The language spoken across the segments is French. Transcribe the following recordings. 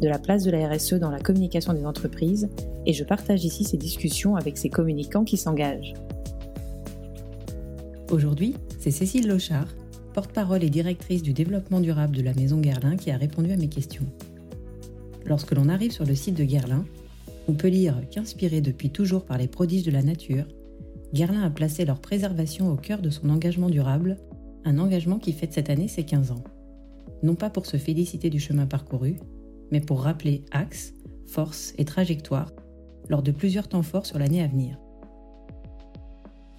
de la place de la RSE dans la communication des entreprises et je partage ici ces discussions avec ces communicants qui s'engagent. Aujourd'hui, c'est Cécile Lochard, porte-parole et directrice du développement durable de la Maison Guerlain, qui a répondu à mes questions. Lorsque l'on arrive sur le site de Guerlain, on peut lire qu'inspiré depuis toujours par les prodiges de la nature, Guerlain a placé leur préservation au cœur de son engagement durable, un engagement qui fête cette année ses 15 ans. Non pas pour se féliciter du chemin parcouru, mais pour rappeler axe, force et trajectoire lors de plusieurs temps forts sur l'année à venir.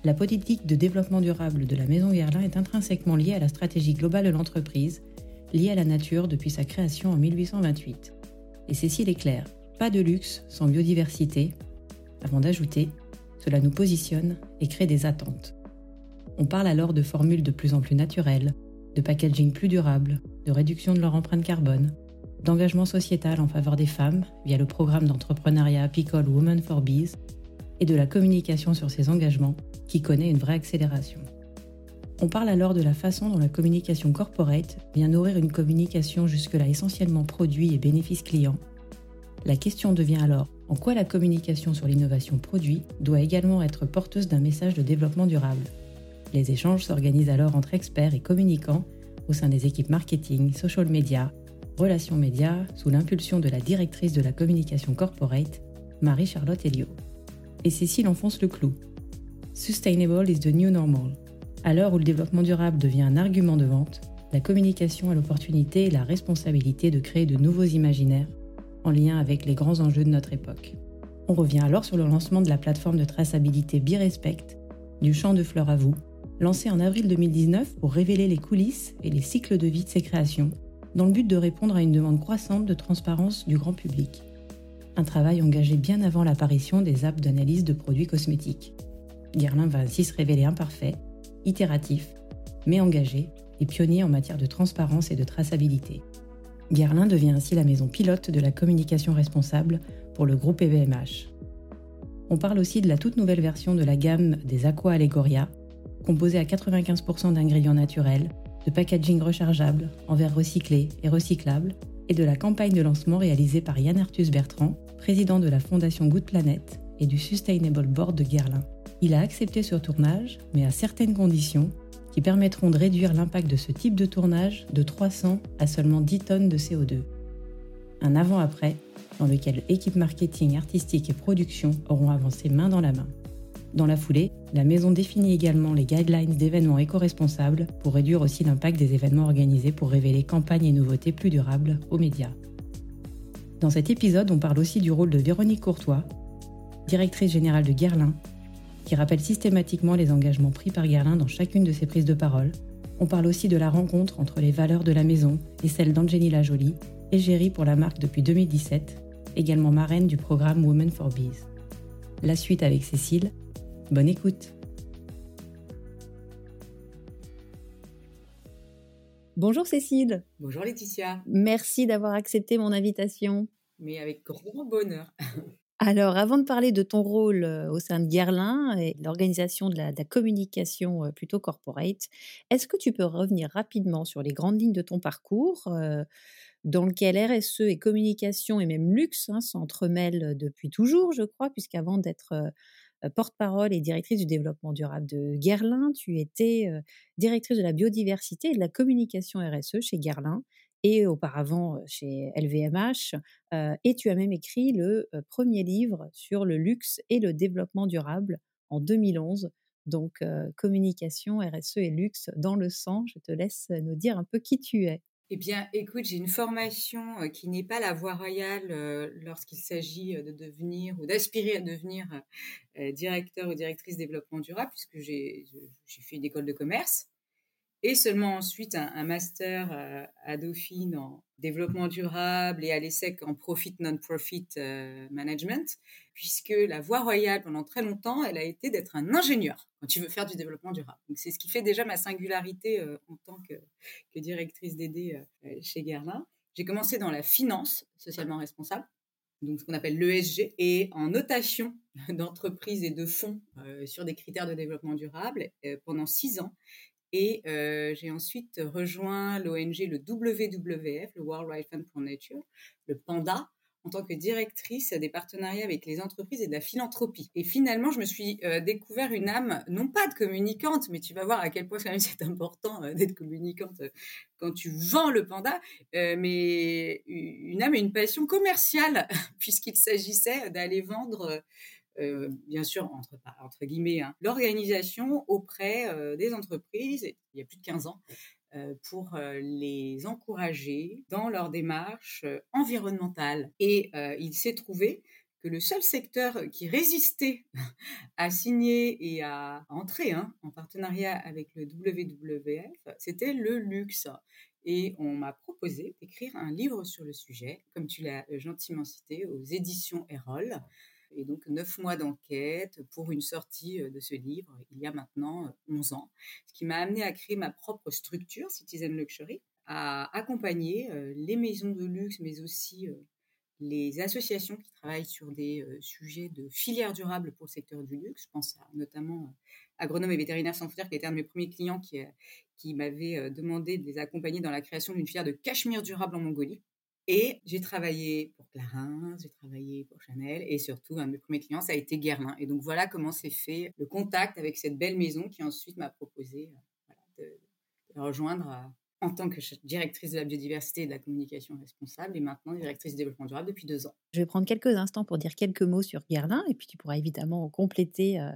La politique de développement durable de la Maison Guerlain est intrinsèquement liée à la stratégie globale de l'entreprise, liée à la nature depuis sa création en 1828. Et Cécile est claire, pas de luxe sans biodiversité, avant d'ajouter, cela nous positionne et crée des attentes. On parle alors de formules de plus en plus naturelles, de packaging plus durable, de réduction de leur empreinte carbone, d'engagement sociétal en faveur des femmes via le programme d'entrepreneuriat apicole Women for Bees et de la communication sur ces engagements qui connaît une vraie accélération. On parle alors de la façon dont la communication corporate vient nourrir une communication jusque-là essentiellement produit et bénéfice client. La question devient alors en quoi la communication sur l'innovation produit doit également être porteuse d'un message de développement durable? Les échanges s'organisent alors entre experts et communicants au sein des équipes marketing, social media, relations médias, sous l'impulsion de la directrice de la communication corporate, Marie-Charlotte Elliot. Et Cécile enfonce le clou. Sustainable is the new normal. À l'heure où le développement durable devient un argument de vente, la communication a l'opportunité et la responsabilité de créer de nouveaux imaginaires en lien avec les grands enjeux de notre époque. On revient alors sur le lancement de la plateforme de traçabilité BeRespect, du champ de fleurs à vous, lancée en avril 2019 pour révéler les coulisses et les cycles de vie de ses créations, dans le but de répondre à une demande croissante de transparence du grand public. Un travail engagé bien avant l'apparition des apps d'analyse de produits cosmétiques. Guerlain va ainsi se révéler imparfait, itératif, mais engagé et pionnier en matière de transparence et de traçabilité. Guerlain devient ainsi la maison pilote de la communication responsable pour le groupe EVMH. On parle aussi de la toute nouvelle version de la gamme des Aqua Allegoria, composée à 95% d'ingrédients naturels, de packaging rechargeable, en verre recyclé et recyclable, et de la campagne de lancement réalisée par Yann Arthus Bertrand, président de la fondation Good Planet et du Sustainable Board de Guerlain. Il a accepté ce tournage, mais à certaines conditions, qui permettront de réduire l'impact de ce type de tournage de 300 à seulement 10 tonnes de CO2. Un avant-après, dans lequel équipe marketing, artistique et production auront avancé main dans la main. Dans la foulée, la maison définit également les guidelines d'événements éco-responsables pour réduire aussi l'impact des événements organisés pour révéler campagnes et nouveautés plus durables aux médias. Dans cet épisode, on parle aussi du rôle de Véronique Courtois, directrice générale de Guerlain, qui rappelle systématiquement les engagements pris par Guerlain dans chacune de ses prises de parole. On parle aussi de la rencontre entre les valeurs de la maison et celles d'Angelina Jolie, égérie pour la marque depuis 2017, également marraine du programme Women for Bees. La suite avec Cécile. Bonne écoute. Bonjour Cécile. Bonjour Laetitia. Merci d'avoir accepté mon invitation. Mais avec grand bonheur. Alors, avant de parler de ton rôle au sein de Guerlain et de l'organisation de la, communication plutôt corporate, est-ce que tu peux revenir rapidement sur les grandes lignes de ton parcours dans lequel RSE et communication et même luxe hein, s'entremêlent depuis toujours, je crois, puisqu'avant d'être porte-parole et directrice du développement durable de Guerlain, tu étais directrice de la biodiversité et de la communication RSE chez Guerlain et auparavant chez LVMH. et tu as même écrit le premier livre sur le luxe et le développement durable en 2011. Donc, communication, RSE et luxe dans le sang. Je te laisse nous dire un peu qui tu es. Eh bien, écoute, j'ai une formation qui n'est pas la voie royale lorsqu'il s'agit de devenir ou d'aspirer à devenir directeur ou directrice développement durable, puisque j'ai fait une école de commerce et seulement ensuite un, master euh, à Dauphine en développement durable et à l'ESSEC en profit non-profit euh, management, puisque la voie royale pendant très longtemps, elle a été d'être un ingénieur quand tu veux faire du développement durable. C'est ce qui fait déjà ma singularité euh, en tant que, que directrice d'aider chez Guerlain. J'ai commencé dans la finance socialement responsable, donc ce qu'on appelle l'ESG, et en notation d'entreprises et de fonds sur des critères de développement durable pendant six ans. Et j'ai ensuite rejoint l'ONG, le WWF, le World Wide Fund for Nature, le PANDA, en tant que directrice des partenariats avec les entreprises et de la philanthropie. Et finalement, je me suis découvert une âme, non pas de communicante, mais tu vas voir à quel point c'est important d'être communicante quand tu vends le panda, mais une âme et une passion commerciale, puisqu'il s'agissait d'aller vendre euh, bien sûr, entre, guillemets, hein, l'organisation auprès euh, des entreprises, il y a plus de 15 ans, euh, pour les encourager dans leur démarche environnementale. Et il s'est trouvé que le seul secteur qui résistait à signer et à entrer hein, en partenariat avec le WWF, c'était le luxe. Et on m'a proposé d'écrire un livre sur le sujet, comme tu l'as gentiment cité, aux éditions Erol. Et donc, neuf mois d'enquête pour une sortie de ce livre il y a maintenant 11 ans, ce qui m'a amené à créer ma propre structure, Citizen Luxury, à accompagner les maisons de luxe, mais aussi les associations qui travaillent sur des sujets de filière durable pour le secteur du luxe. Je pense à, notamment Agronome et Vétérinaires sans frontières, qui était un de mes premiers clients qui, qui m'avait demandé de les accompagner dans la création d'une filière de cachemire durable en Mongolie. Et j'ai travaillé pour Clarins, j'ai travaillé pour Chanel et surtout, un de mes premiers clients, ça a été Guerlain. Et donc voilà comment s'est fait le contact avec cette belle maison qui ensuite m'a proposé euh, de, rejoindre euh, en tant que directrice de la biodiversité et de la communication responsable et maintenant directrice du développement durable depuis deux ans. Je vais prendre quelques instants pour dire quelques mots sur Guerlain et puis tu pourras évidemment compléter euh,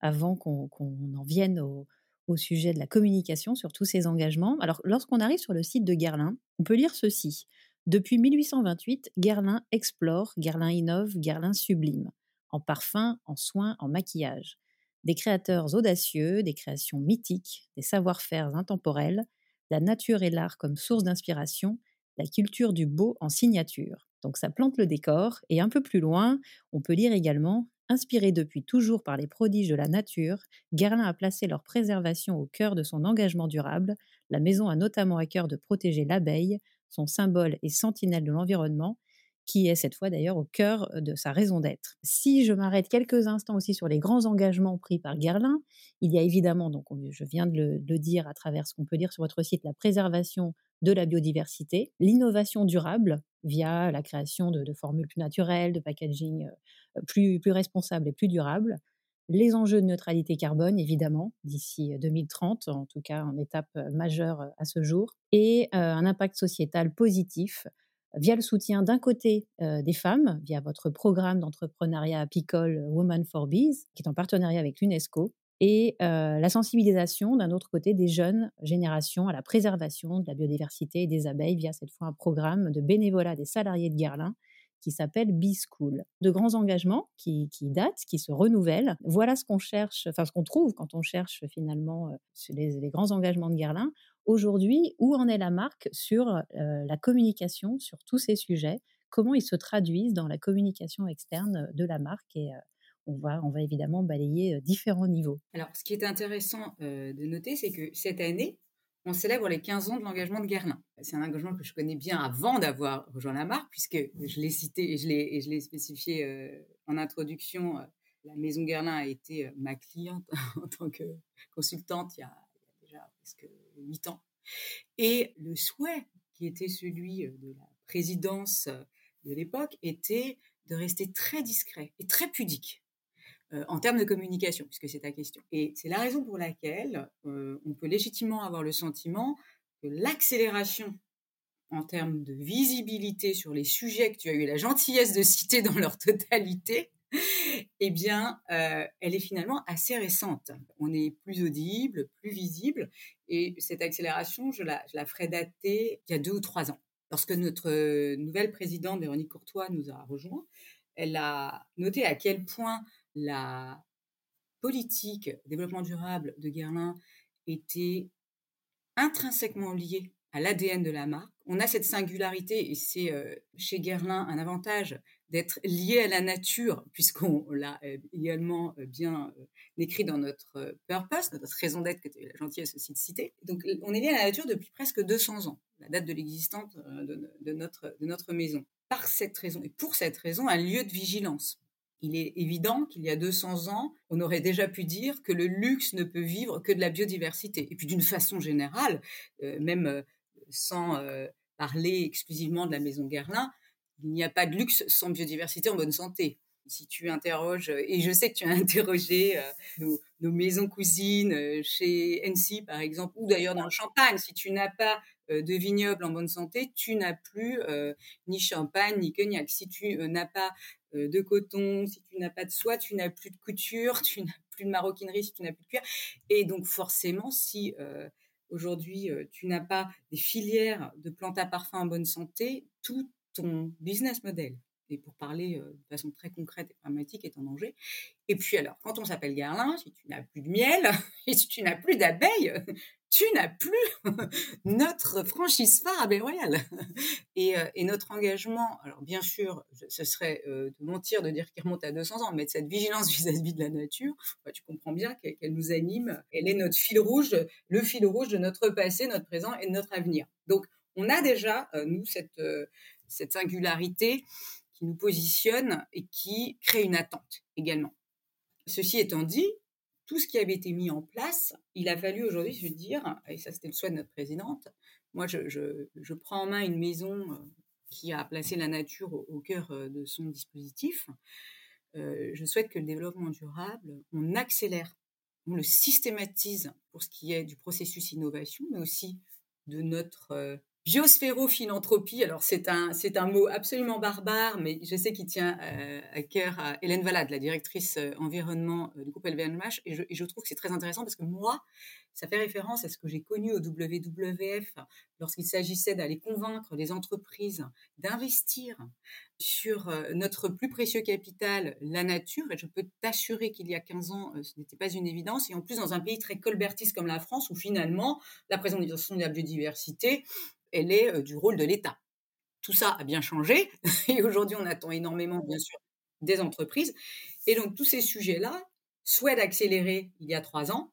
avant qu'on en vienne au, au sujet de la communication sur tous ces engagements. Alors, lorsqu'on arrive sur le site de Guerlain, on peut lire ceci. Depuis 1828, Guerlain explore, Guerlain innove, Guerlain sublime, en parfum, en soins, en maquillage. Des créateurs audacieux, des créations mythiques, des savoir-faire intemporels, la nature et l'art comme source d'inspiration, la culture du beau en signature. Donc ça plante le décor, et un peu plus loin, on peut lire également Inspiré depuis toujours par les prodiges de la nature, Guerlain a placé leur préservation au cœur de son engagement durable. La maison a notamment à cœur de protéger l'abeille, son symbole et sentinelle de l'environnement, qui est cette fois d'ailleurs au cœur de sa raison d'être. Si je m'arrête quelques instants aussi sur les grands engagements pris par Guerlain, il y a évidemment, donc je viens de le, dire à travers ce qu'on peut lire sur votre site, la préservation de la biodiversité, l'innovation durable via la création de, formules plus naturelles, de packaging plus, plus responsable et plus durable, les enjeux de neutralité carbone, évidemment, d'ici 2030, en tout cas en étape majeure à ce jour, et un impact sociétal positif via le soutien d'un côté des femmes, via votre programme d'entrepreneuriat apicole Women for Bees, qui est en partenariat avec l'UNESCO, et la sensibilisation d'un autre côté des jeunes générations à la préservation de la biodiversité et des abeilles via cette fois un programme de bénévolat des salariés de Guerlain qui s'appelle B-School. De grands engagements qui, datent, qui se renouvellent. Voilà ce qu'on cherche, enfin ce qu'on trouve quand on cherche finalement euh, les, les grands engagements de Guerlain. Aujourd'hui, où en est la marque sur euh, la communication sur tous ces sujets? Comment ils se traduisent dans la communication externe de la marque? Et euh, on va, on va évidemment balayer différents niveaux. Alors, ce qui est intéressant de noter, c'est que cette année, on célèbre les 15 ans de l'engagement de Guerlain. C'est un engagement que je connais bien avant d'avoir rejoint la marque, puisque je l'ai cité et je l'ai, je l'ai spécifié euh, en introduction. Euh, la maison Guerlain a été euh, ma cliente en tant que consultante il y a, déjà presque 8 ans. Et le souhait qui était celui de la présidence de l'époque était de rester très discret et très pudique euh, en termes de communication, puisque c'est ta question. Et c'est la raison pour laquelle euh, on peut légitimement avoir le sentiment que l'accélération en termes de visibilité sur les sujets que tu as eu la gentillesse de citer dans leur totalité, eh bien, euh, elle est finalement assez récente. On est plus audible, plus visible, et cette accélération, je la, je la ferai dater il y a deux ou trois ans. Lorsque notre nouvelle présidente, Véronique Courtois, nous a rejoints, elle a noté à quel point la politique développement durable de Guerlain était intrinsèquement liée à l'ADN de la marque. On a cette singularité et c'est euh, chez Guerlain un avantage d'être lié à la nature puisqu'on l'a euh, également euh, bien écrit dans notre purpose, notre raison d'être que tu as eu la gentillesse aussi de citer. Donc on est lié à la nature depuis presque 200 ans, la date de l'existence de notre maison. Par cette raison et pour cette raison, un lieu de vigilance. Il est évident qu'il y a 200 ans, on aurait déjà pu dire que le luxe ne peut vivre que de la biodiversité. Et puis d'une façon générale, même sans euh, parler exclusivement de la maison Guerlain, il n'y a pas de luxe sans biodiversité en bonne santé. Si tu interroges, et je sais que tu as interrogé euh, nos, maisons cousines euh, chez NC par exemple, ou d'ailleurs dans le Champagne, si tu n'as pas de vignoble en bonne santé, tu n'as plus ni champagne ni cognac. Si tu n'as pas de coton, si tu n'as pas de soie, tu n'as plus de couture, tu n'as plus de maroquinerie, si tu n'as plus de cuir. Et donc forcément, si aujourd'hui euh, tu n'as pas des filières de plantes à parfum en bonne santé, tout ton business model, et pour parler euh, de façon très concrète et pragmatique, est en danger. Et puis alors, quand on s'appelle Garlin, si tu n'as plus de miel et si tu n'as plus d'abeilles, tu n'as plus notre franchise phare à Royal. Et, euh, et, notre engagement, alors bien sûr, ce serait euh, de mentir de dire qu'il remonte à 200 ans, mais de cette vigilance vis-à-vis de la nature, bah, tu comprends bien qu'elle nous anime. Elle est notre fil rouge, le fil rouge de notre passé, notre présent et de notre avenir. Donc, on a déjà, euh, nous, cette, cette singularité qui nous positionne et qui crée une attente également. Ceci étant dit, tout ce qui avait été mis en place, il a fallu aujourd'hui se dire, et ça c'était le souhait de notre présidente, moi je, prends en main une maison euh, qui a placé la nature au, cœur euh, de son dispositif. Euh, je souhaite que le développement durable, on accélère, on le systématise pour ce qui est du processus innovation, mais aussi de notre Biosphérophilanthropie, alors c'est un, c'est un mot absolument barbare, mais je sais qu'il tient euh, à cœur à Hélène Valade, la directrice euh, environnement euh, du groupe LVMH, et je, et je trouve que c'est très intéressant parce que moi, ça fait référence à ce que j'ai connu au WWF lorsqu'il s'agissait d'aller convaincre les entreprises d'investir sur notre plus précieux capital, la nature. Et je peux t'assurer qu'il y a 15 ans, ce n'était pas une évidence. Et en plus, dans un pays très colbertiste comme la France, où finalement, la préservation de la biodiversité, elle est du rôle de l'État. Tout ça a bien changé et aujourd'hui on attend énormément bien sûr des entreprises. Et donc tous ces sujets-là souhaitent accélérer il y a trois ans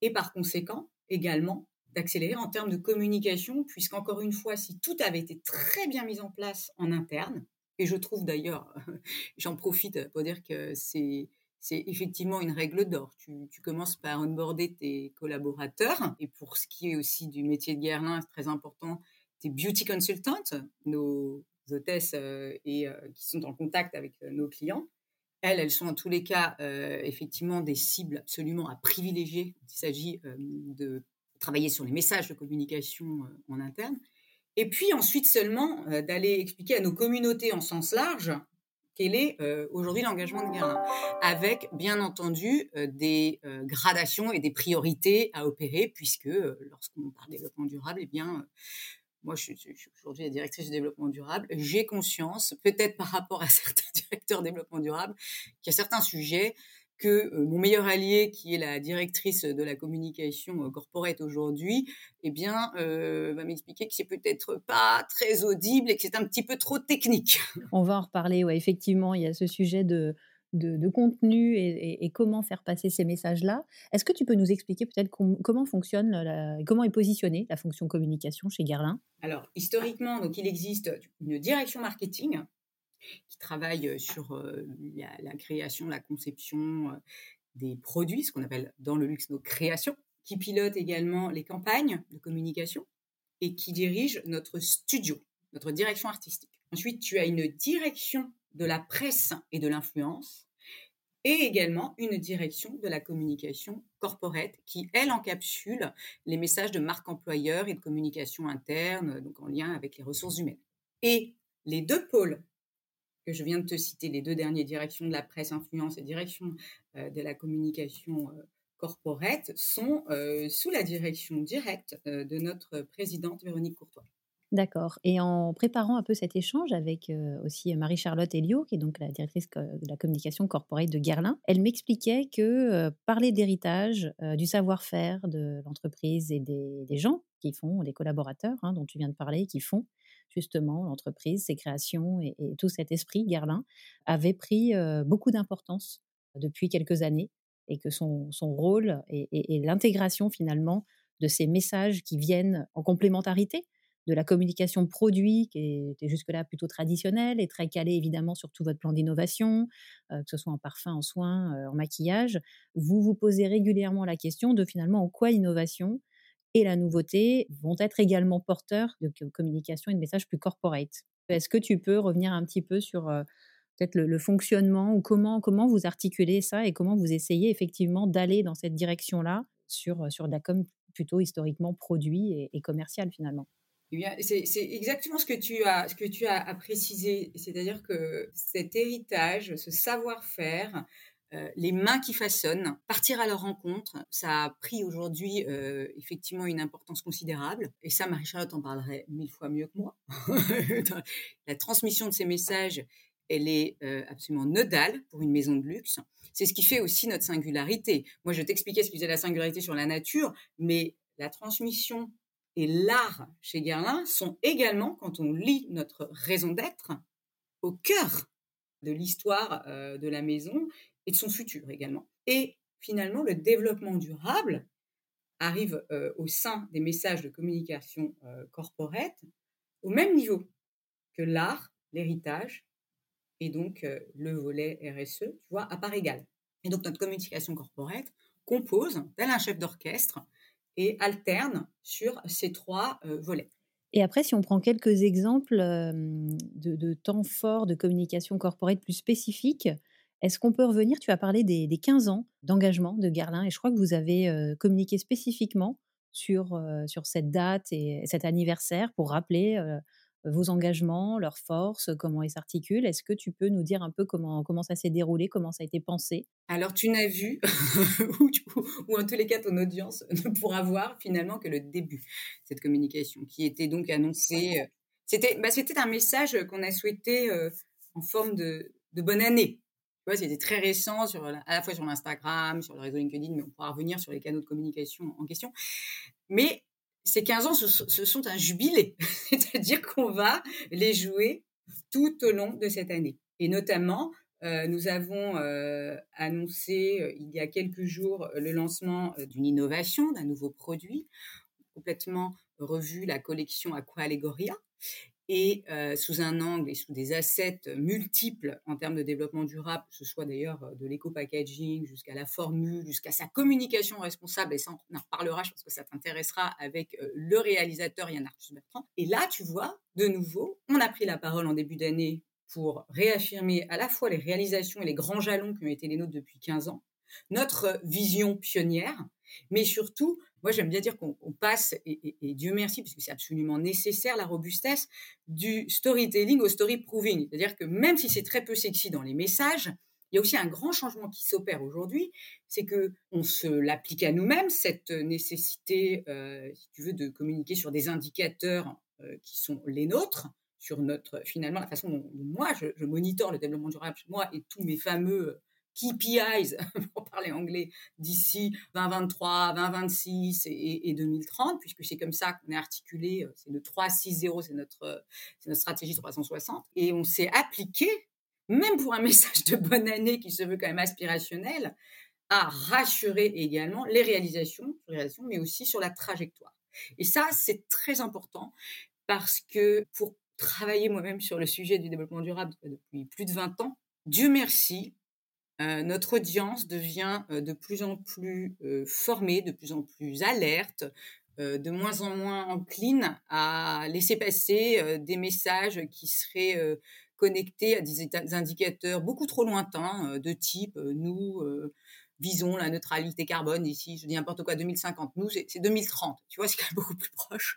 et par conséquent également d'accélérer en termes de communication, puisqu'encore une fois, si tout avait été très bien mis en place en interne, et je trouve d'ailleurs, j'en profite pour dire que c'est effectivement une règle d'or. Tu, commences par onboarder tes collaborateurs. Et pour ce qui est aussi du métier de Guerlain, c'est très important, tes beauty consultants, nos hôtesses euh, et euh, qui sont en contact avec euh, nos clients. Elles, elles sont en tous les cas effectivement des cibles absolument à privilégier. Il s'agit de travailler sur les messages de communication en interne. Et puis ensuite seulement d'aller expliquer à nos communautés en sens large quel est euh, aujourd'hui l'engagement de Guérin, avec bien entendu euh, des euh, gradations et des priorités à opérer, puisque lorsqu'on parle développement durable, eh bien, moi je suis, aujourd'hui la directrice du développement durable, j'ai conscience, peut-être par rapport à certains directeurs développement durable, qu'il y a certains sujets que euh, mon meilleur allié, qui est la directrice de la communication euh, corporate aujourd'hui, eh bien, euh, va m'expliquer que c'est peut-être pas très audible et que c'est un petit peu trop technique. On va en reparler. Ouais, effectivement, il y a ce sujet de de, contenu et, comment faire passer ces messages-là. Est-ce que tu peux nous expliquer peut-être comment fonctionne, comment est positionnée la fonction communication chez Guerlain? Alors, historiquement, donc il existe une direction marketing qui travaille sur la, création, la conception des produits, ce qu'on appelle dans le luxe nos créations, qui pilote également les campagnes de communication et qui dirige notre studio, notre direction artistique. Ensuite, tu as une direction de la presse et de l'influence et également une direction de la communication corporate qui, elle, encapsule les messages de marque employeur et de communication interne, donc en lien avec les ressources humaines. Et les deux pôles que je viens de te citer, les deux derniers, direction de la presse influence et direction euh, de la communication euh, corporate, sont euh, sous la direction directe de notre présidente Véronique Courtois. D'accord. Et en préparant un peu cet échange avec aussi Marie-Charlotte Elio, qui est donc la directrice de la communication corporate de Guerlain, elle m'expliquait que parler d'héritage, du savoir-faire de l'entreprise et des, gens qui font, les collaborateurs hein, dont tu viens de parler, qui font justement l'entreprise, ses créations et, tout cet esprit, Guerlain, avait pris beaucoup d'importance depuis quelques années et que son, rôle et l'intégration finalement de ces messages qui viennent en complémentarité de la communication produit qui était jusque-là plutôt traditionnelle et très calée évidemment sur tout votre plan d'innovation, que ce soit en parfum, en soins, en maquillage, vous vous posez régulièrement la question de finalement en quoi l'innovation et la nouveauté vont être également porteurs de communication et de messages plus corporate. Est-ce que tu peux revenir un petit peu sur euh, peut-être le, fonctionnement ou comment, comment vous articulez ça et comment vous essayez effectivement d'aller dans cette direction-là sur, sur de plutôt historiquement produit et, commercial finalement? Eh c'est exactement ce que tu as, ce que tu as, précisé. C'est-à-dire que cet héritage, ce savoir-faire, euh, les mains qui façonnent, partir à leur rencontre, ça a pris aujourd'hui euh, effectivement une importance considérable. Et ça, Marie-Charlotte en parlerait mille fois mieux que moi. la transmission de ces messages, elle est euh, absolument nodale pour une maison de luxe. C'est ce qui fait aussi notre singularité. Moi, je t'expliquais ce qui faisait la singularité sur la nature, mais la transmission et l'art chez Guerlain sont également, quand on lit notre raison d'être, au cœur de l'histoire de la maison et de son futur également. Et finalement, le développement durable arrive euh, au sein des messages de communication euh, corporate au même niveau que l'art, l'héritage et donc le volet RSE, tu vois, à part égale. Et donc notre communication corporate compose, tel un chef d'orchestre, et alterne sur ces trois euh, volets. Et après, si on prend quelques exemples de, temps forts de communication corporate plus spécifiques, est-ce qu'on peut revenir? Tu as parlé des, 15 ans d'engagement de Garlin et je crois que vous avez euh, communiqué spécifiquement sur, euh, sur cette date et cet anniversaire pour rappeler vos engagements, leurs forces, comment ils s'articulent. Est-ce que tu peux nous dire un peu comment, comment ça s'est déroulé, comment ça a été pensé? Alors, tu n'as vu, ou, en tous les cas, ton audience ne pourra voir finalement que le début de cette communication, qui était donc annoncée. Euh, c'était, bah, c'était un message qu'on a souhaité euh, en forme de, de bonne année. C'était très récent, à la fois sur l'Instagram, sur le réseau LinkedIn, mais on pourra revenir sur les canaux de communication en question. Mais ces 15 ans, ce, sont un jubilé. C'est-à-dire qu'on va les jouer tout au long de cette année. Et notamment, euh, nous avons euh, annoncé euh, il y a quelques jours le lancement d'une innovation, d'un nouveau produit, complètement revu la collection Aqua Allegoria, et euh, sous un angle et sous des assets multiples en termes de développement durable, que ce soit d'ailleurs euh, de l'éco-packaging jusqu'à la formule, jusqu'à sa communication responsable, et ça on en reparlera, je pense que ça t'intéressera avec euh, le réalisateur Yann Arthus Bertrand. Et là, tu vois, de nouveau, on a pris la parole en début d'année pour réaffirmer à la fois les réalisations et les grands jalons qui ont été les nôtres depuis 15 ans, notre vision pionnière, mais surtout moi, j'aime bien dire qu'on passe, et, Dieu merci, parce que c'est absolument nécessaire, la robustesse du storytelling au story proving. C'est-à-dire que même si c'est très peu sexy dans les messages, il y a aussi un grand changement qui s'opère aujourd'hui, c'est que on se l'applique à nous-mêmes cette nécessité, euh, si tu veux, de communiquer sur des indicateurs euh, qui sont les nôtres, sur notre finalement la façon dont, moi je, je, le développement durable moi et tous mes fameux KPIs, pour parler anglais, d'ici 2023, 2026 et, et 2030, puisque c'est comme ça qu'on est articulé, euh, c'est le 360, c'est notre, c'est notre stratégie 360. Et on s'est appliqué, même pour un message de bonne année qui se veut quand même aspirationnel, à rassurer également les réalisations, réalisations mais aussi sur la trajectoire. Et ça, c'est très important parce que pour travailler moi-même sur le sujet du développement durable depuis plus de 20 ans, Dieu merci, euh, notre audience devient euh, de plus en plus euh, formée, de plus en plus alerte, de moins en moins encline à laisser passer des messages qui seraient connectés à des indicateurs beaucoup trop lointains de type nous visons la neutralité carbone ici, je dis n'importe quoi, 2050. Nous, c'est 2030. Tu vois, c'est quand même beaucoup plus proche.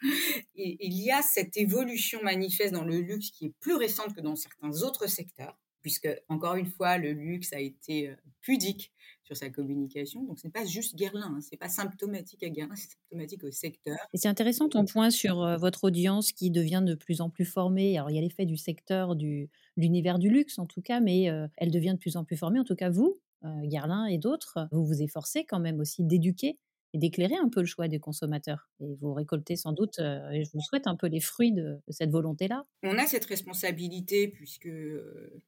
Et il y a cette évolution manifeste dans le luxe qui est plus récente que dans certains autres secteurs, puisque, encore une fois, le luxe a été euh, pudique sur sa communication. Donc, ce n'est pas juste Guerlain, hein, ce n'est pas symptomatique à Guerlain, c'est symptomatique au secteur. Et c'est intéressant ton point sur euh, votre audience qui devient de plus en plus formée. Alors, il y a l'effet du secteur, du l'univers du luxe en tout cas, mais euh, elle devient de plus en plus formée. En tout cas, vous, euh, et d'autres, vous vous efforcez quand même aussi d'éduquer et d'éclairer un peu le choix des consommateurs. Et vous récoltez sans doute, euh, et je vous souhaite un peu les fruits de, cette volonté-là. On a cette responsabilité puisque euh,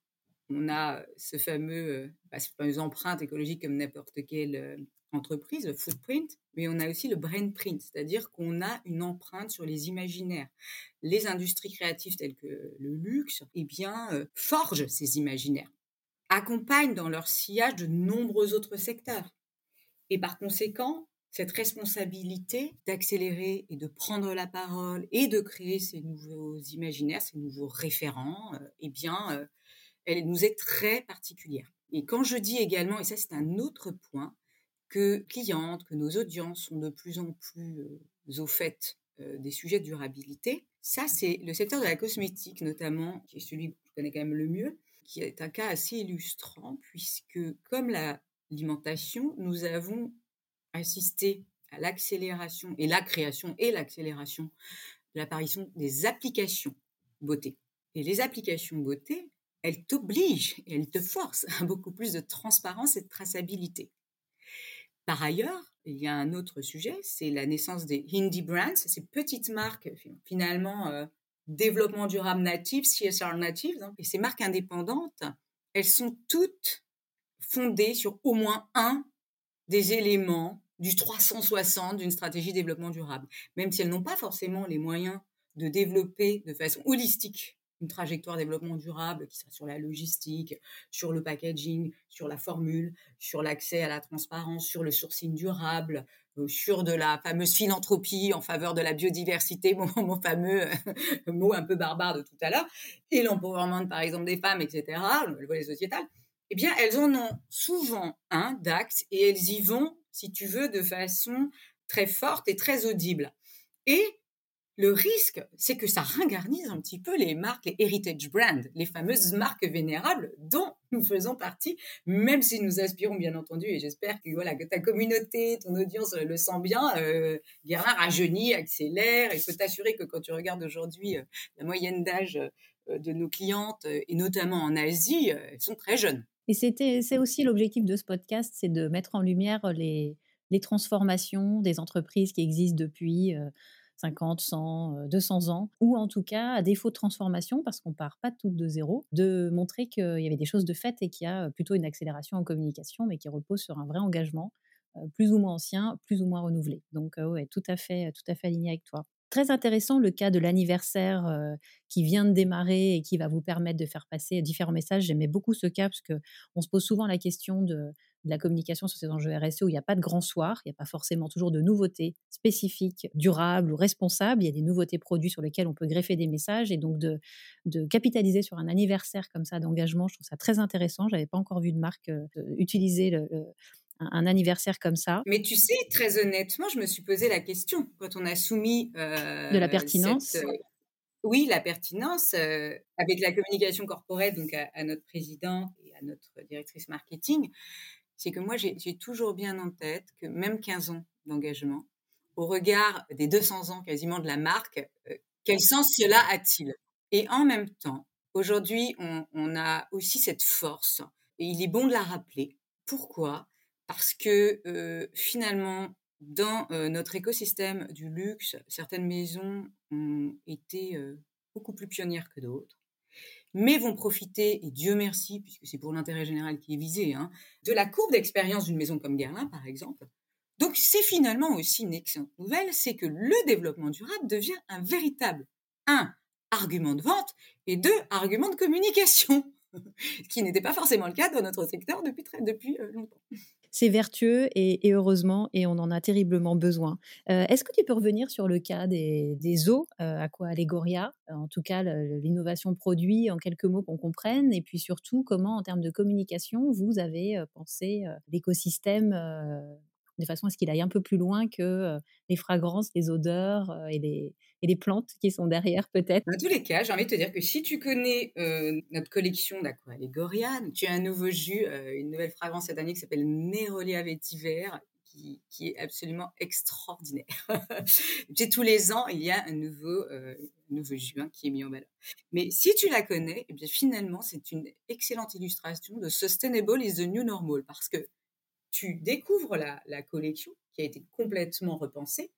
on a ce fameux, bah, fameuse empreinte écologique comme n'importe quelle entreprise, le footprint, mais on a aussi le brainprint, c'est-à-dire qu'on a une empreinte sur les imaginaires. Les industries créatives telles que le luxe, eh bien, forgent ces imaginaires accompagnent dans leur sillage de nombreux autres secteurs. Et par conséquent, cette responsabilité d'accélérer et de prendre la parole et de créer ces nouveaux imaginaires, ces nouveaux référents, euh, eh bien, euh, elle nous est très particulière. Et quand je dis également, et ça c'est un autre point, que clientes, que nos audiences sont de plus en plus euh, au fait des sujets de durabilité, ça c'est le secteur de la cosmétique notamment, qui est celui que je connais quand même le mieux, qui est un cas assez illustrant, puisque comme l'alimentation, nous avons assisté à l'accélération et la création et l'accélération de l'apparition des applications beauté. Et les applications beauté, elles t'obligent et elles te forcent à beaucoup plus de transparence et de traçabilité. Par ailleurs, il y a un autre sujet, c'est la naissance des indie brands, ces petites marques finalement euh, développement durable natif, CSR native, et ces marques indépendantes, elles sont toutes fondées sur au moins un des éléments du 360 d'une stratégie développement durable, même si elles n'ont pas forcément les moyens de développer de façon holistique une trajectoire développement durable qui sera sur la logistique, sur le packaging, sur la formule, sur l'accès à la transparence, sur le sourcing durable, euh, sur de la fameuse philanthropie en faveur de la biodiversité, mon, fameux euh, mot un peu barbare de tout à l'heure, et l'empowerment par exemple des femmes, etc., le volet sociétal, eh bien elles en ont souvent un d'axe et elles y vont, si tu veux, de façon très forte et très audible. Et le risque, c'est que ça ringarnise un petit peu les marques, heritage brands, les fameuses marques vénérables dont nous faisons partie, même si nous aspirons bien entendu, et j'espère que voilà que ta communauté, ton audience le sent bien, euh, Guérin rajeunit, accélère, et peut t'assurer que quand tu regardes aujourd'hui euh, la moyenne d'âge euh, de nos clientes, euh, et notamment en Asie, elles sont très jeunes. Et c'était, c'est aussi l'objectif de ce podcast, c'est de mettre en lumière les transformations des entreprises qui existent depuis 50, 100, 200 ans, ou en tout cas, à défaut de transformation, parce qu'on part pas toutes de zéro, de montrer qu'il y avait des choses de fait et qu'il y a plutôt une accélération en communication, mais qui repose sur un vrai engagement, euh, plus ou moins ancien, plus ou moins renouvelé. Donc, euh, ouais, tout à fait, tout à fait aligné avec toi. Très intéressant le cas de l'anniversaire euh, qui vient de démarrer et qui va vous permettre de faire passer différents messages. J'aimais beaucoup ce cas parce que on se pose souvent la question de, la communication sur ces enjeux RSE où il n'y a pas de grand soir, il n'y a pas forcément toujours de nouveautés spécifiques, durables ou responsables. Il y a des nouveautés produits sur lesquels on peut greffer des messages et donc de, de capitaliser sur un anniversaire comme ça d'engagement, je trouve ça très intéressant. J'avais pas encore vu de marque euh, utiliser le, un, anniversaire comme ça. Mais tu sais, très honnêtement, je me suis posé la question quand on a soumis euh, de la pertinence. Euh, oui, la pertinence euh, avec la communication corporelle, donc à, notre président et à notre directrice marketing, c'est que moi j'ai toujours bien en tête que même 15 ans d'engagement, au regard des 200 ans quasiment de la marque, quel sens cela a-t-il? Et en même temps, aujourd'hui, on, a aussi cette force, et il est bon de la rappeler. Pourquoi? Parce que euh, finalement, dans euh, notre écosystème du luxe, certaines maisons ont été euh, beaucoup plus pionnières que d'autres, mais vont profiter, et Dieu merci, puisque c'est pour l'intérêt général qui est visé, hein, de la courbe d'expérience d'une maison comme Guerlain, par exemple. Donc c'est finalement aussi une excellente nouvelle, c'est que le développement durable devient un véritable, un, argument de vente, et deux, argument de communication. qui n'était pas forcément le cas dans notre secteur depuis, très, depuis longtemps. C'est vertueux et, heureusement, et on en a terriblement besoin. Euh, est-ce que tu peux revenir sur le cas des, eaux, euh, à quoi Allegoria, en tout cas l'innovation produit, en quelques mots qu'on comprenne, et puis surtout comment, en termes de communication, vous avez pensé l'écosystème de façon à ce qu'il aille un peu plus loin que les fragrances, les odeurs et les, et les plantes qui sont derrière peut-être. Dans tous les cas, j'ai envie de te dire que si tu connais notre collection d'Aqualégoria, tu as un nouveau jus, une nouvelle fragrance cette année qui s'appelle Nerolia vetiver, qui, qui, est absolument extraordinaire. J'ai tous les ans, il y a un nouveau, nouveau jus hein, qui est mis en valeur. Mais si tu la connais, eh bien finalement, c'est une excellente illustration de Sustainable is the New Normal parce que tu découvres la, collection qui a été complètement repensée.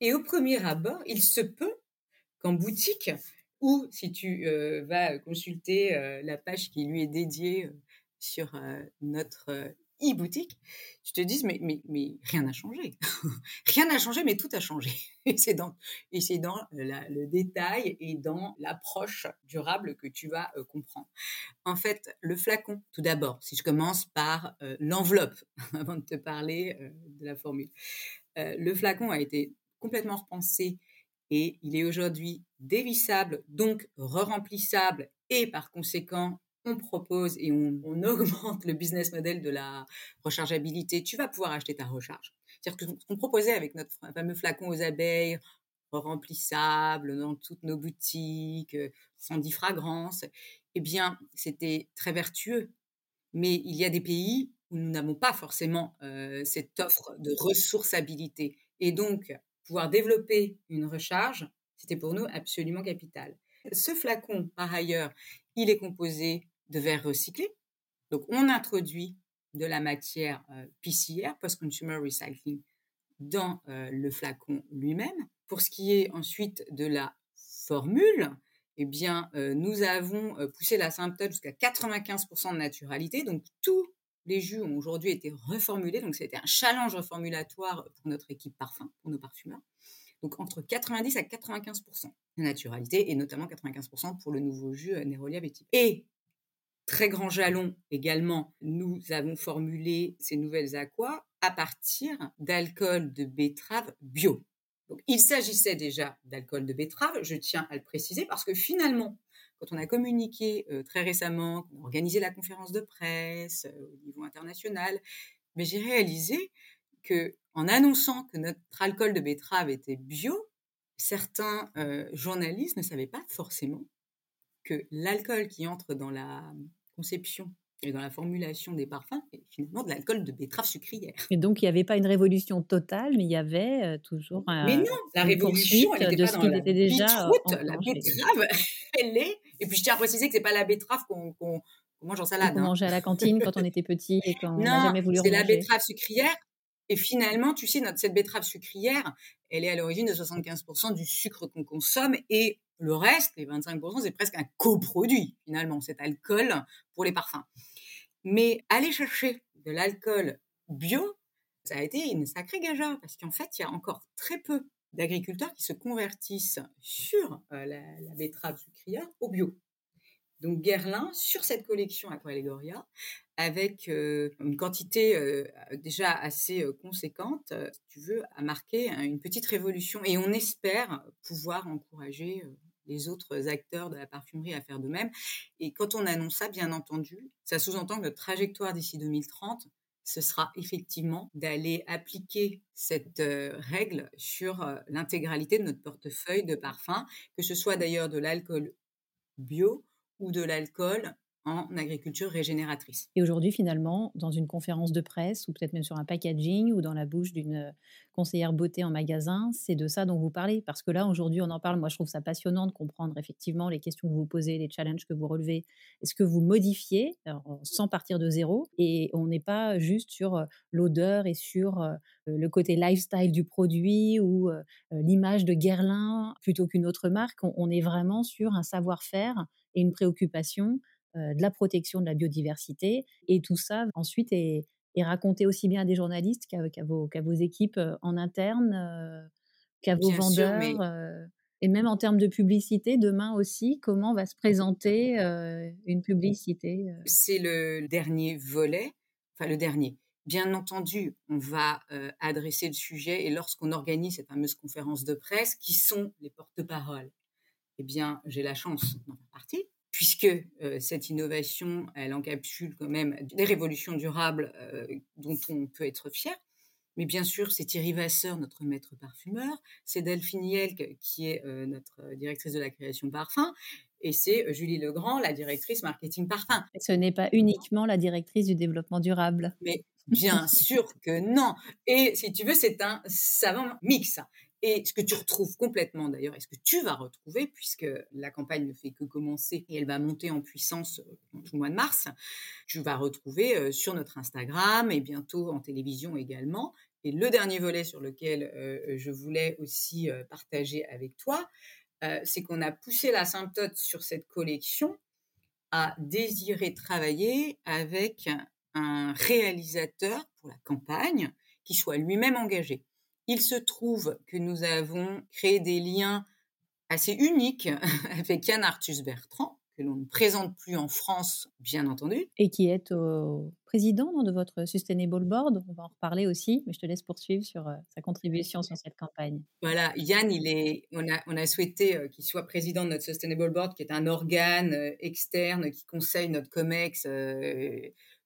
Et au premier abord, il se peut qu'en boutique, ou si tu euh, vas consulter euh, la page qui lui est dédiée euh, sur notre e-boutique, tu te dises, mais, mais, mais rien n'a changé. rien n'a changé, mais tout a changé. et c'est dans, c'est dans le détail et dans l'approche durable que tu vas euh, comprendre. En fait, le flacon, tout d'abord, si je commence par euh, l'enveloppe, avant de te parler euh, de la formule. le flacon a été complètement repensé et il est aujourd'hui dévissable, donc re-remplissable et par conséquent on propose et on, augmente le business model de la rechargeabilité, tu vas pouvoir acheter ta recharge. C'est-à-dire que ce qu'on proposait avec notre fameux flacon aux abeilles, remplissable dans toutes nos boutiques, euh, sans dix fragrances, eh bien, c'était très vertueux. Mais il y a des pays où nous n'avons pas forcément euh, cette offre de ressourçabilité. Et donc, pouvoir développer une recharge, c'était pour nous absolument capital. Ce flacon, par ailleurs, il est composé de verre recyclé. Donc, on introduit de la matière euh, PCR, post-consumer recycling, dans euh, le flacon lui-même. Pour ce qui est ensuite de la formule, eh bien, euh, nous avons poussé la symptôme jusqu'à 95% de naturalité. Donc, tous les jus ont aujourd'hui été reformulés. Donc, c'était un challenge reformulatoire pour notre équipe parfum, pour nos parfumeurs. Donc, entre 90 à 95% de naturalité et notamment 95% pour le nouveau jus Nerolia Vetiver. Et Très grand jalon également, nous avons formulé ces nouvelles aquas à partir d'alcool de betterave bio. Donc, il s'agissait déjà d'alcool de betterave, je tiens à le préciser, parce que finalement, quand on a communiqué euh, très récemment, qu'on a organisé la conférence de presse euh, au niveau international, mais j'ai réalisé que en annonçant que notre alcool de betterave était bio, certains euh, journalistes ne savaient pas forcément que l'alcool qui entre dans la conception et dans la formulation des parfums est finalement de l'alcool de betterave sucrière. Et donc, il n'y avait pas une révolution totale, mais il y avait euh, toujours un, Mais non, la révolution, elle de ce qui était déjà La betterave, elle est... Et puis, je tiens à préciser que ce n'est pas la betterave qu'on mange en salade. On hein. mangeait à la cantine quand on était petit et quand on n'a jamais voulu c'est la betterave sucrière. Et finalement, tu sais, notre, cette betterave sucrière, elle est à l'origine de 75% du sucre qu'on consomme et le reste, les 25%, c'est presque un coproduit, finalement, cet alcool pour les parfums. Mais aller chercher de l'alcool bio, ça a été une sacrée gageure, parce qu'en fait, il y a encore très peu d'agriculteurs qui se convertissent sur euh, la, betterave sucrière au bio. Donc Guerlain, sur cette collection Aqualegoria, avec euh, une quantité euh, déjà assez conséquente, si tu veux, a marqué une petite révolution. Et on espère pouvoir encourager les autres acteurs de la parfumerie à faire de même. Et quand on annonce ça, bien entendu, ça sous-entend que notre trajectoire d'ici 2030, ce sera effectivement d'aller appliquer cette euh, règle sur euh, l'intégralité de notre portefeuille de parfums, que ce soit d'ailleurs de l'alcool bio ou de l'alcool en agriculture régénératrice. Et aujourd'hui, finalement, dans une conférence de presse ou peut-être même sur un packaging ou dans la bouche d'une euh, conseillère beauté en magasin, c'est de ça dont vous parlez. Parce que là, aujourd'hui, on en parle. Moi, je trouve ça passionnant de comprendre effectivement les questions que vous posez, les challenges que vous relevez, est ce que vous modifiez sans partir de zéro. Et on n'est pas juste sur euh, l'odeur et sur euh, le côté lifestyle du produit ou l'image de Guerlain plutôt qu'une autre marque? On est vraiment sur un savoir-faire et une préoccupation euh, de la protection de la biodiversité. Et tout ça, ensuite, est, raconté aussi bien à des journalistes qu'à vos, vos, équipes euh, en interne, euh, qu'à vos vendeurs. et même en termes de publicité, demain aussi, comment va se présenter une publicité C'est le dernier volet, enfin le dernier. Bien entendu, on va adresser le sujet et lorsqu'on organise cette fameuse conférence de presse, qui sont les porte-paroles? Eh bien, j'ai la chance d'en faire partie, puisque cette innovation, elle encapsule quand même des révolutions durables dont on peut être fier. Mais bien sûr, c'est Thierry Vasseur, notre maître parfumeur, c'est Delphine Yelk, qui est notre directrice de la création parfum, et c'est Julie Legrand, la directrice marketing parfum. ce n'est pas uniquement la directrice du développement durable. Mais Bien sûr que non. Et si tu veux, c'est un savant mix. Et ce que tu retrouves complètement d'ailleurs, et ce que tu vas retrouver, puisque la campagne ne fait que commencer et elle va monter en puissance euh, tout le mois de mars, tu vas retrouver euh, sur notre Instagram et bientôt en télévision également. Et le dernier volet sur lequel euh, je voulais aussi partager avec toi, c'est qu'on a poussé la symptote sur cette collection à désirer travailler avec un réalisateur pour la campagne qui soit lui-même engagé. Il se trouve que nous avons créé des liens assez uniques avec Yann Arthus Bertrand, que l'on ne présente plus en France, bien entendu. Et qui est au président de votre Sustainable Board. On va en reparler aussi, mais je te laisse poursuivre sur euh, sa contribution sur cette campagne. Voilà, Yann, il est, on, a, on a souhaité euh, qu'il soit président de notre Sustainable Board, qui est un organe euh, externe qui conseille notre COMEX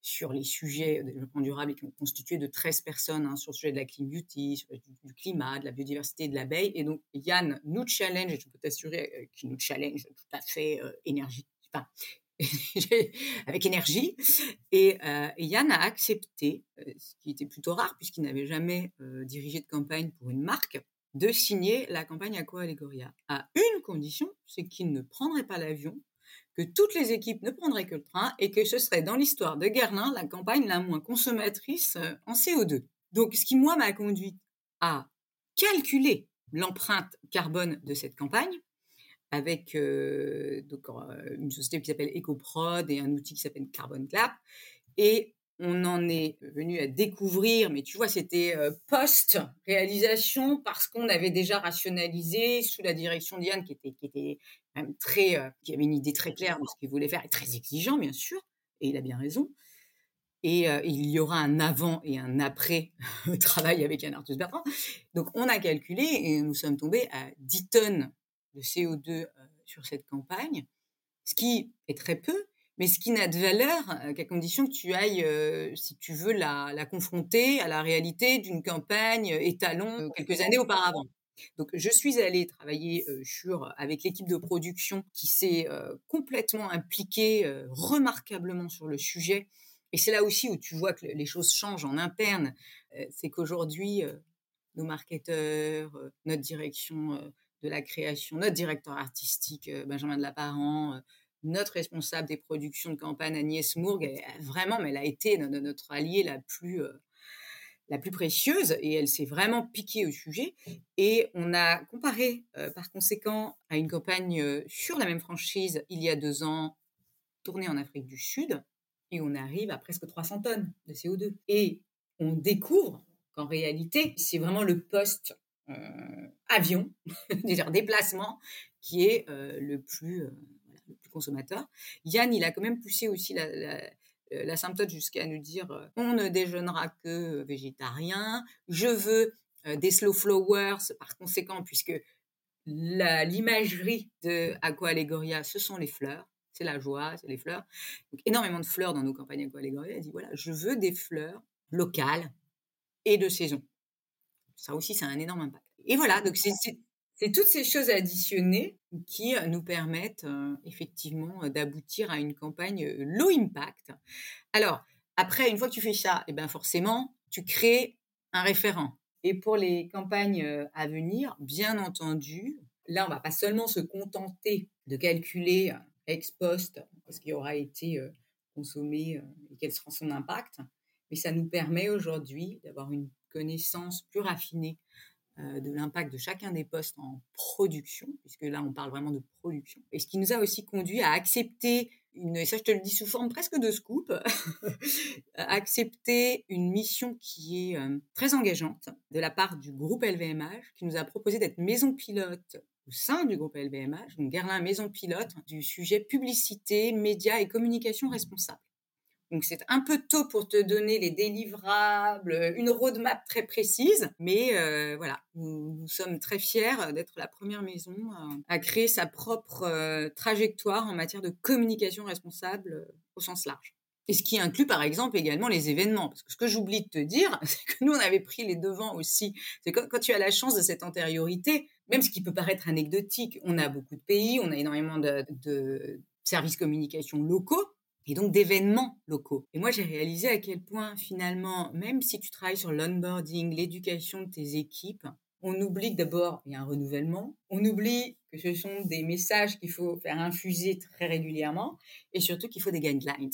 sur les sujets de développement durable et qui ont constitué de 13 personnes hein, sur le sujet de la clean beauty, du, climat, de la biodiversité, de l'abeille. Et donc, Yann nous challenge, et je peux t'assurer euh, qu'il nous challenge tout à fait euh, énergie, enfin, avec énergie. Et, euh, et, Yann a accepté, euh, ce qui était plutôt rare puisqu'il n'avait jamais dirigé de campagne pour une marque, de signer la campagne Aqua Allegoria à une condition, c'est qu'il ne prendrait pas l'avion que toutes les équipes ne prendraient que le train et que ce serait dans l'histoire de Guerlain la campagne la moins consommatrice euh, en CO2. Donc, ce qui, moi, m'a conduit à calculer l'empreinte carbone de cette campagne avec euh, donc, euh, une société qui s'appelle EcoProd et un outil qui s'appelle Carbon Clap. Et on en est venu à découvrir, mais tu vois, c'était post-réalisation parce qu'on avait déjà rationalisé sous la direction d'Yann qui était même très, euh, qui avait une idée très claire de ce qu'il voulait faire et très exigeant, bien sûr, et il a bien raison. Et euh, il y aura un avant et un après travail avec Yann Arthus Bertrand. Donc, on a calculé et nous sommes tombés à 10 tonnes de CO2 sur cette campagne, ce qui est très peu, mais ce qui n'a de valeur qu'à condition que tu ailles, euh, si tu veux, la, la, confronter à la réalité d'une campagne étalon euh, quelques années auparavant. Donc, je suis allée travailler sur avec l'équipe de production qui s'est complètement impliquée remarquablement sur le sujet. Et c'est là aussi où tu vois que les choses changent en interne. c'est qu'aujourd'hui, nos marketeurs, notre direction de la création, notre directeur artistique, Benjamin de Lapparent, notre responsable des productions de campagne, Agnès Mourgue, vraiment, mais elle a été notre alliée la plus, euh, la plus précieuse et elle s'est vraiment piquée au sujet. Et on a comparé, euh, par conséquent, à une campagne euh, sur la même franchise il y a deux ans, tournée en Afrique du Sud, et on arrive à presque 300 tonnes de CO2. Et on découvre qu'en réalité, c'est vraiment le poste avion, dire déplacement, qui est le plus plus consommateur. Yann, il a quand même poussé aussi la, euh, la symptote jusqu'à nous dire euh, on ne déjeunera que végétarien, je veux euh, des slow flowers, par conséquent, puisque l'imagerie de Aqua Allegoria, ce sont les fleurs, c'est la joie, c'est les fleurs. Donc, énormément de fleurs dans nos campagnes Aqua Allegoria. Elle dit voilà, je veux des fleurs locales et de saison. Ça aussi, c'est un énorme impact. Et voilà, donc c'est c'est toutes ces choses additionnées qui euh, nous permettent euh, effectivement euh, d'aboutir à une campagne low impact. Alors, après, une fois que tu fais ça, eh ben forcément, tu crées un référent. Et pour les campagnes à venir, bien entendu, là, on va pas seulement se contenter de calculer ex post ce qui aura été consommé et quel sera son impact, mais ça nous permet aujourd'hui d'avoir une connaissance plus raffinée de l'impact de chacun des postes en production, puisque là on parle vraiment de production. Et ce qui nous a aussi conduit à accepter une, et ça je te le dis sous forme presque de scoop, accepter une mission qui est euh, très engageante de la part du groupe LVMH, qui nous a proposé d'être maison pilote au sein du groupe LVMH, donc Guerlain maison pilote du sujet publicité, médias et communication responsable. Donc c'est un peu tôt pour te donner les délivrables, une roadmap très précise, mais euh, voilà, nous, sommes très fiers d'être la première maison à créer sa propre euh, trajectoire en matière de communication responsable euh, au sens large. Et ce qui inclut par exemple également les événements. Parce que ce que j'oublie de te dire, c'est que nous, on avait pris les devants aussi. C'est quand, quand, tu as la chance de cette antériorité, même ce qui peut paraître anecdotique, on a beaucoup de pays, on a énormément de, de services communication locaux et donc d'événements locaux. Et moi, j'ai réalisé à quel point, finalement, même si tu travailles sur l'onboarding, l'éducation de tes équipes, on oublie d'abord, il y a un renouvellement, on oublie que ce sont des messages qu'il faut faire infuser très régulièrement, et surtout qu'il faut des guidelines.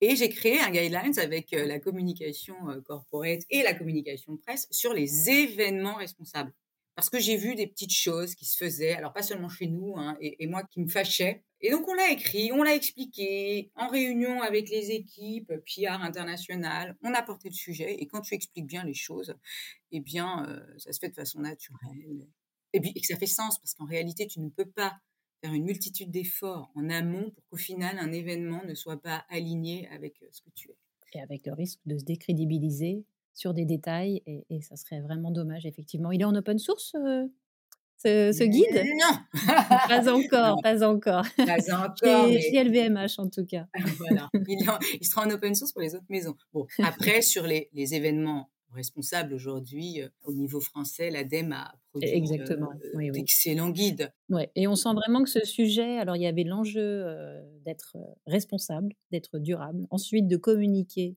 Et j'ai créé un guidelines avec euh, la communication euh, corporate et la communication presse sur les événements responsables. Parce que j'ai vu des petites choses qui se faisaient, alors pas seulement chez nous, hein, et, et moi qui me fâchais, et donc on l'a écrit, on l'a expliqué en réunion avec les équipes PR internationales, on a porté le sujet et quand tu expliques bien les choses, eh bien euh, ça se fait de façon naturelle et que ça fait sens parce qu'en réalité tu ne peux pas faire une multitude d'efforts en amont pour qu'au final un événement ne soit pas aligné avec euh, ce que tu es. Et avec le risque de se décrédibiliser sur des détails et, ça serait vraiment dommage effectivement. Il est en open source euh, ce, guide? Non Pas encore, pas encore. Pas encore. Chez, LVMH en tout cas. voilà. Il, sera en open source pour les autres maisons. Bon, après, sur les, événements responsables aujourd'hui, euh, au niveau français, l'ADEME a produit Exactement. Euh, d'excellents guides. Ouais. Et on sent vraiment que ce sujet, alors il y avait l'enjeu euh, d'être responsable, d'être durable, ensuite de communiquer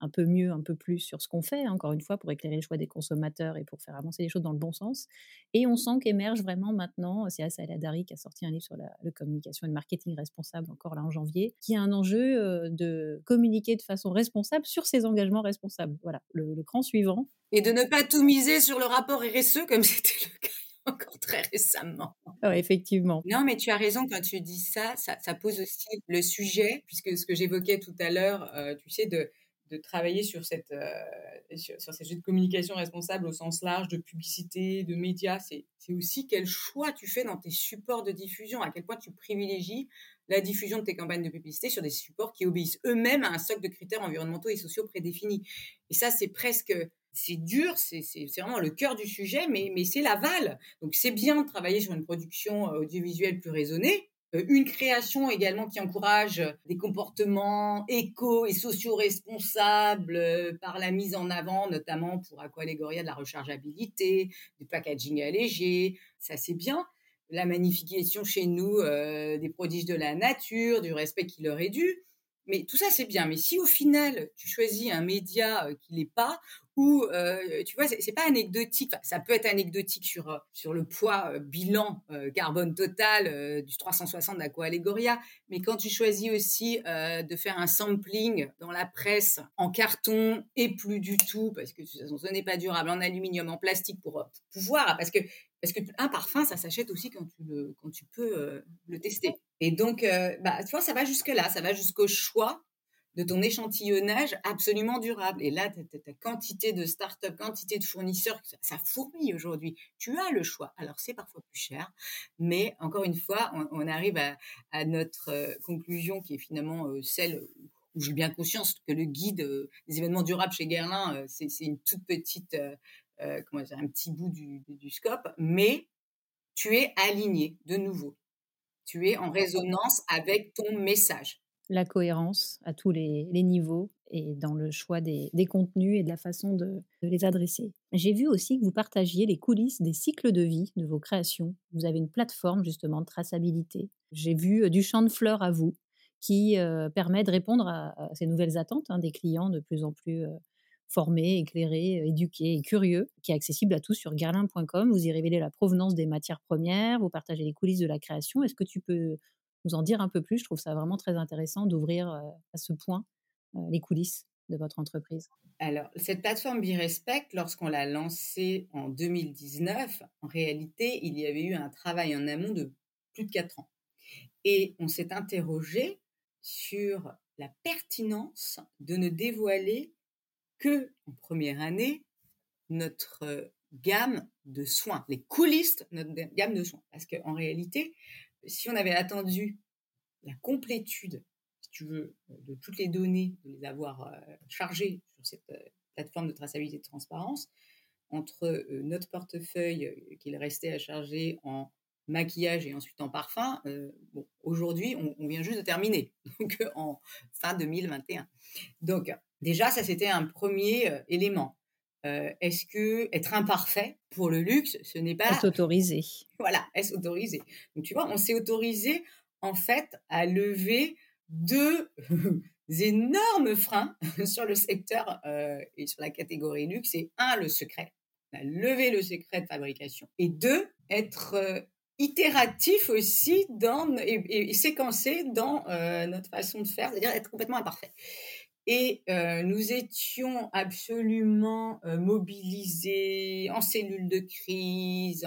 un peu mieux, un peu plus sur ce qu'on fait, hein, encore une fois, pour éclairer le choix des consommateurs et pour faire avancer les choses dans le bon sens. Et on sent qu'émerge vraiment maintenant, c'est Assa Eladari qui a sorti un livre sur la, communication et le marketing responsable, encore là en janvier, qui a un enjeu de communiquer de façon responsable sur ses engagements responsables. Voilà, le, le cran suivant. Et de ne pas tout miser sur le rapport RSE comme c'était le cas encore très récemment. Effectivement. Non, mais tu as raison quand tu dis ça, ça, pose aussi le sujet, puisque ce que j'évoquais tout à l'heure, euh, tu sais, de de travailler sur cette euh, sur, ces jeux de communication responsable au sens large, de publicité, de médias, c'est aussi quel choix tu fais dans tes supports de diffusion, à quel point tu privilégies la diffusion de tes campagnes de publicité sur des supports qui obéissent eux-mêmes à un socle de critères environnementaux et sociaux prédéfinis. Et ça, c'est presque c'est dur, c'est vraiment le cœur du sujet, mais, mais c'est l'aval. Donc c'est bien de travailler sur une production euh, audiovisuelle plus raisonnée, une création également qui encourage des comportements éco et socio-responsables euh, par la mise en avant, notamment pour Aqualegoria de la rechargeabilité, du packaging allégé, ça c'est bien. La magnification chez nous euh, des prodiges de la nature, du respect qui leur est dû. Mais tout ça, c'est bien. Mais si au final, tu choisis un média qui l'est pas, ou euh, tu vois, c'est pas anecdotique. ça peut être anecdotique sur euh, sur le poids euh, bilan carbone total du 360 d'Aqua Allegoria, mais quand tu choisis aussi de faire un sampling dans la presse en carton et plus du tout parce que ce n'est pas durable, en aluminium, en plastique pour pouvoir, parce que parce que un parfum, ça s'achète aussi quand tu le quand tu peux le tester. Et donc, bah, tu vois, ça va jusque là, ça va jusqu'au choix de ton échantillonnage absolument durable. Et là, ta, quantité de start-up, quantité de fournisseurs, ça, fourmille aujourd'hui. Tu as le choix. Alors, c'est parfois plus cher, mais encore une fois, on, arrive à, notre euh, conclusion qui est finalement euh, celle où j'ai bien conscience que le guide euh, des événements durables chez Guerlain, c'est une toute petite, comment dire, un petit bout du, du scope, mais tu es aligné de nouveau. Tu es en résonance avec ton message la cohérence à tous les, niveaux et dans le choix des, contenus et de la façon de, les adresser. J'ai vu aussi que vous partagiez les coulisses des cycles de vie de vos créations. Vous avez une plateforme justement de traçabilité. J'ai vu euh, du champ de fleurs à vous qui euh, permet de répondre à, ces nouvelles attentes hein, des clients de plus en plus euh, formés, éclairés, éduqués et curieux, qui est accessible à tous sur guerlain.com. Vous y révélez la provenance des matières premières, vous partagez les coulisses de la création. Est-ce que tu peux nous en dire un peu plus? Je trouve ça vraiment très intéressant d'ouvrir à ce point les coulisses de votre entreprise. Alors, cette plateforme BeRespect, lorsqu'on l'a lancée en 2019, en réalité, il y avait eu un travail en amont de plus de quatre ans. Et on s'est interrogé sur la pertinence de ne dévoiler que en première année notre gamme de soins, les coulisses notre gamme de soins. Parce qu'en réalité, si on avait attendu la complétude, si tu veux, de toutes les données, de les avoir chargées sur cette plateforme de traçabilité et de transparence, entre notre portefeuille qu'il restait à charger en maquillage et ensuite en parfum, bon, aujourd'hui, on, on, vient juste de terminer, donc en fin 2021. Donc, déjà, ça, c'était un premier élément. Euh, est-ce que être imparfait pour le luxe, ce n'est pas... Est autorisé? Voilà, est-ce autorisé? Donc tu vois, on s'est autorisé en fait à lever deux énormes freins sur le secteur euh, et sur la catégorie luxe. C'est un, le secret. On a levé le secret de fabrication. Et deux, être euh, itératif aussi dans, et, séquencé dans notre façon de faire, c'est-à-dire être complètement imparfait. Et euh, nous étions absolument euh, mobilisés en cellules de crise.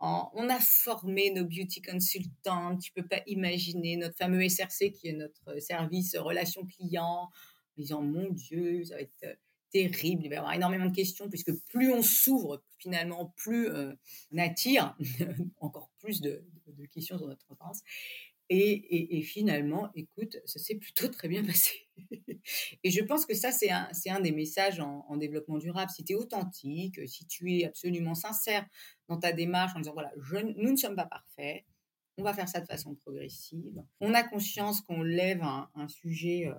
on a formé nos beauty consultants. Tu peux pas imaginer notre fameux SRC qui est notre service relation client. En disant mon Dieu, ça va être euh, terrible. Il va y avoir énormément de questions puisque plus on s'ouvre, finalement, plus on attire encore plus de, de, questions sur notre transparence. Et, finalement, écoute, ça s'est plutôt très bien passé. et je pense que ça, c'est un, un des messages en, développement durable. Si tu es authentique, si tu es absolument sincère dans ta démarche en disant, voilà, nous ne sommes pas parfaits, on va faire ça de façon progressive. On a conscience qu'on lève un, sujet euh,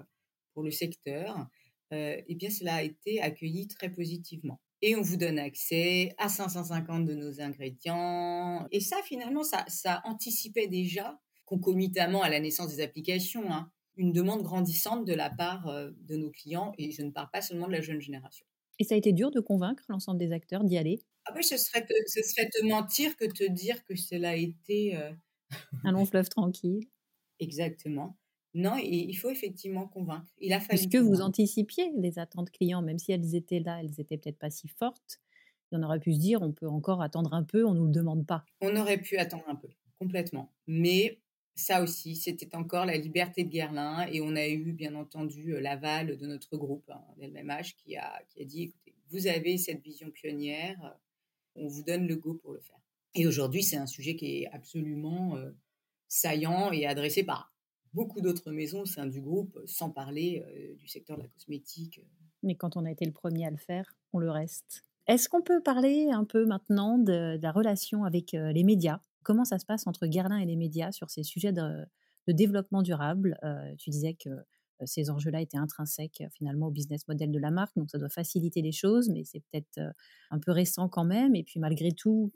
pour le secteur. Euh, et bien, cela a été accueilli très positivement. Et on vous donne accès à 550 de nos ingrédients. Et ça, finalement, ça, ça anticipait déjà concomitamment à la naissance des applications, hein, une demande grandissante de la part euh, de nos clients, et je ne parle pas seulement de la jeune génération. Et ça a été dur de convaincre l'ensemble des acteurs d'y aller? Ah ben, ce, serait te, ce serait te mentir que te dire que cela a été... Euh, Un long fleuve tranquille. Exactement. Non, il faut effectivement convaincre. Il a fallu. Est-ce que vous anticipiez les attentes clients, même si elles étaient là, elles n'étaient peut-être pas si fortes? On aurait pu se dire, on peut encore attendre un peu, on ne nous le demande pas. On aurait pu attendre un peu, complètement. Mais ça aussi, c'était encore la liberté de Guerlain et on a eu bien entendu euh, l'aval de notre groupe, hein, LMH, qui a, qui a dit, écoutez, vous avez cette vision pionnière, on vous donne le go pour le faire. Et aujourd'hui, c'est un sujet qui est absolument euh, saillant et adressé par beaucoup d'autres maisons au sein du groupe, sans parler euh, du secteur de la cosmétique. Mais quand on a été le premier à le faire, on le reste. Est-ce qu'on peut parler un peu maintenant de la relation avec les médias? Comment ça se passe entre Guerlain et les médias sur ces sujets de, développement durable? Euh, Tu disais que ces enjeux-là étaient intrinsèques finalement au business model de la marque, donc ça doit faciliter les choses, mais c'est peut-être un peu récent quand même. Et puis malgré tout,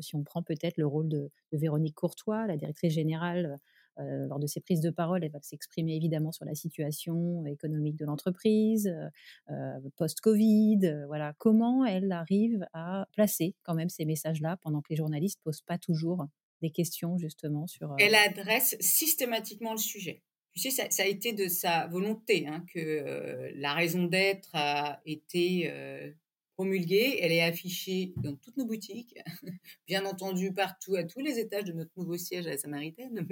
si on prend peut-être le rôle de, Véronique Courtois, la directrice générale euh, lors de ses prises de parole, elle va s'exprimer évidemment sur la situation économique de l'entreprise, euh, euh, post-Covid. voilà, comment elle arrive à placer quand même ces messages-là pendant que les journalistes posent pas toujours des questions justement sur. Elle adresse systématiquement le sujet. Tu sais, ça, a été de sa volonté hein, que la raison d'être a été promulguée, elle est affichée dans toutes nos boutiques, bien entendu partout, à tous les étages de notre nouveau siège à la Samaritaine,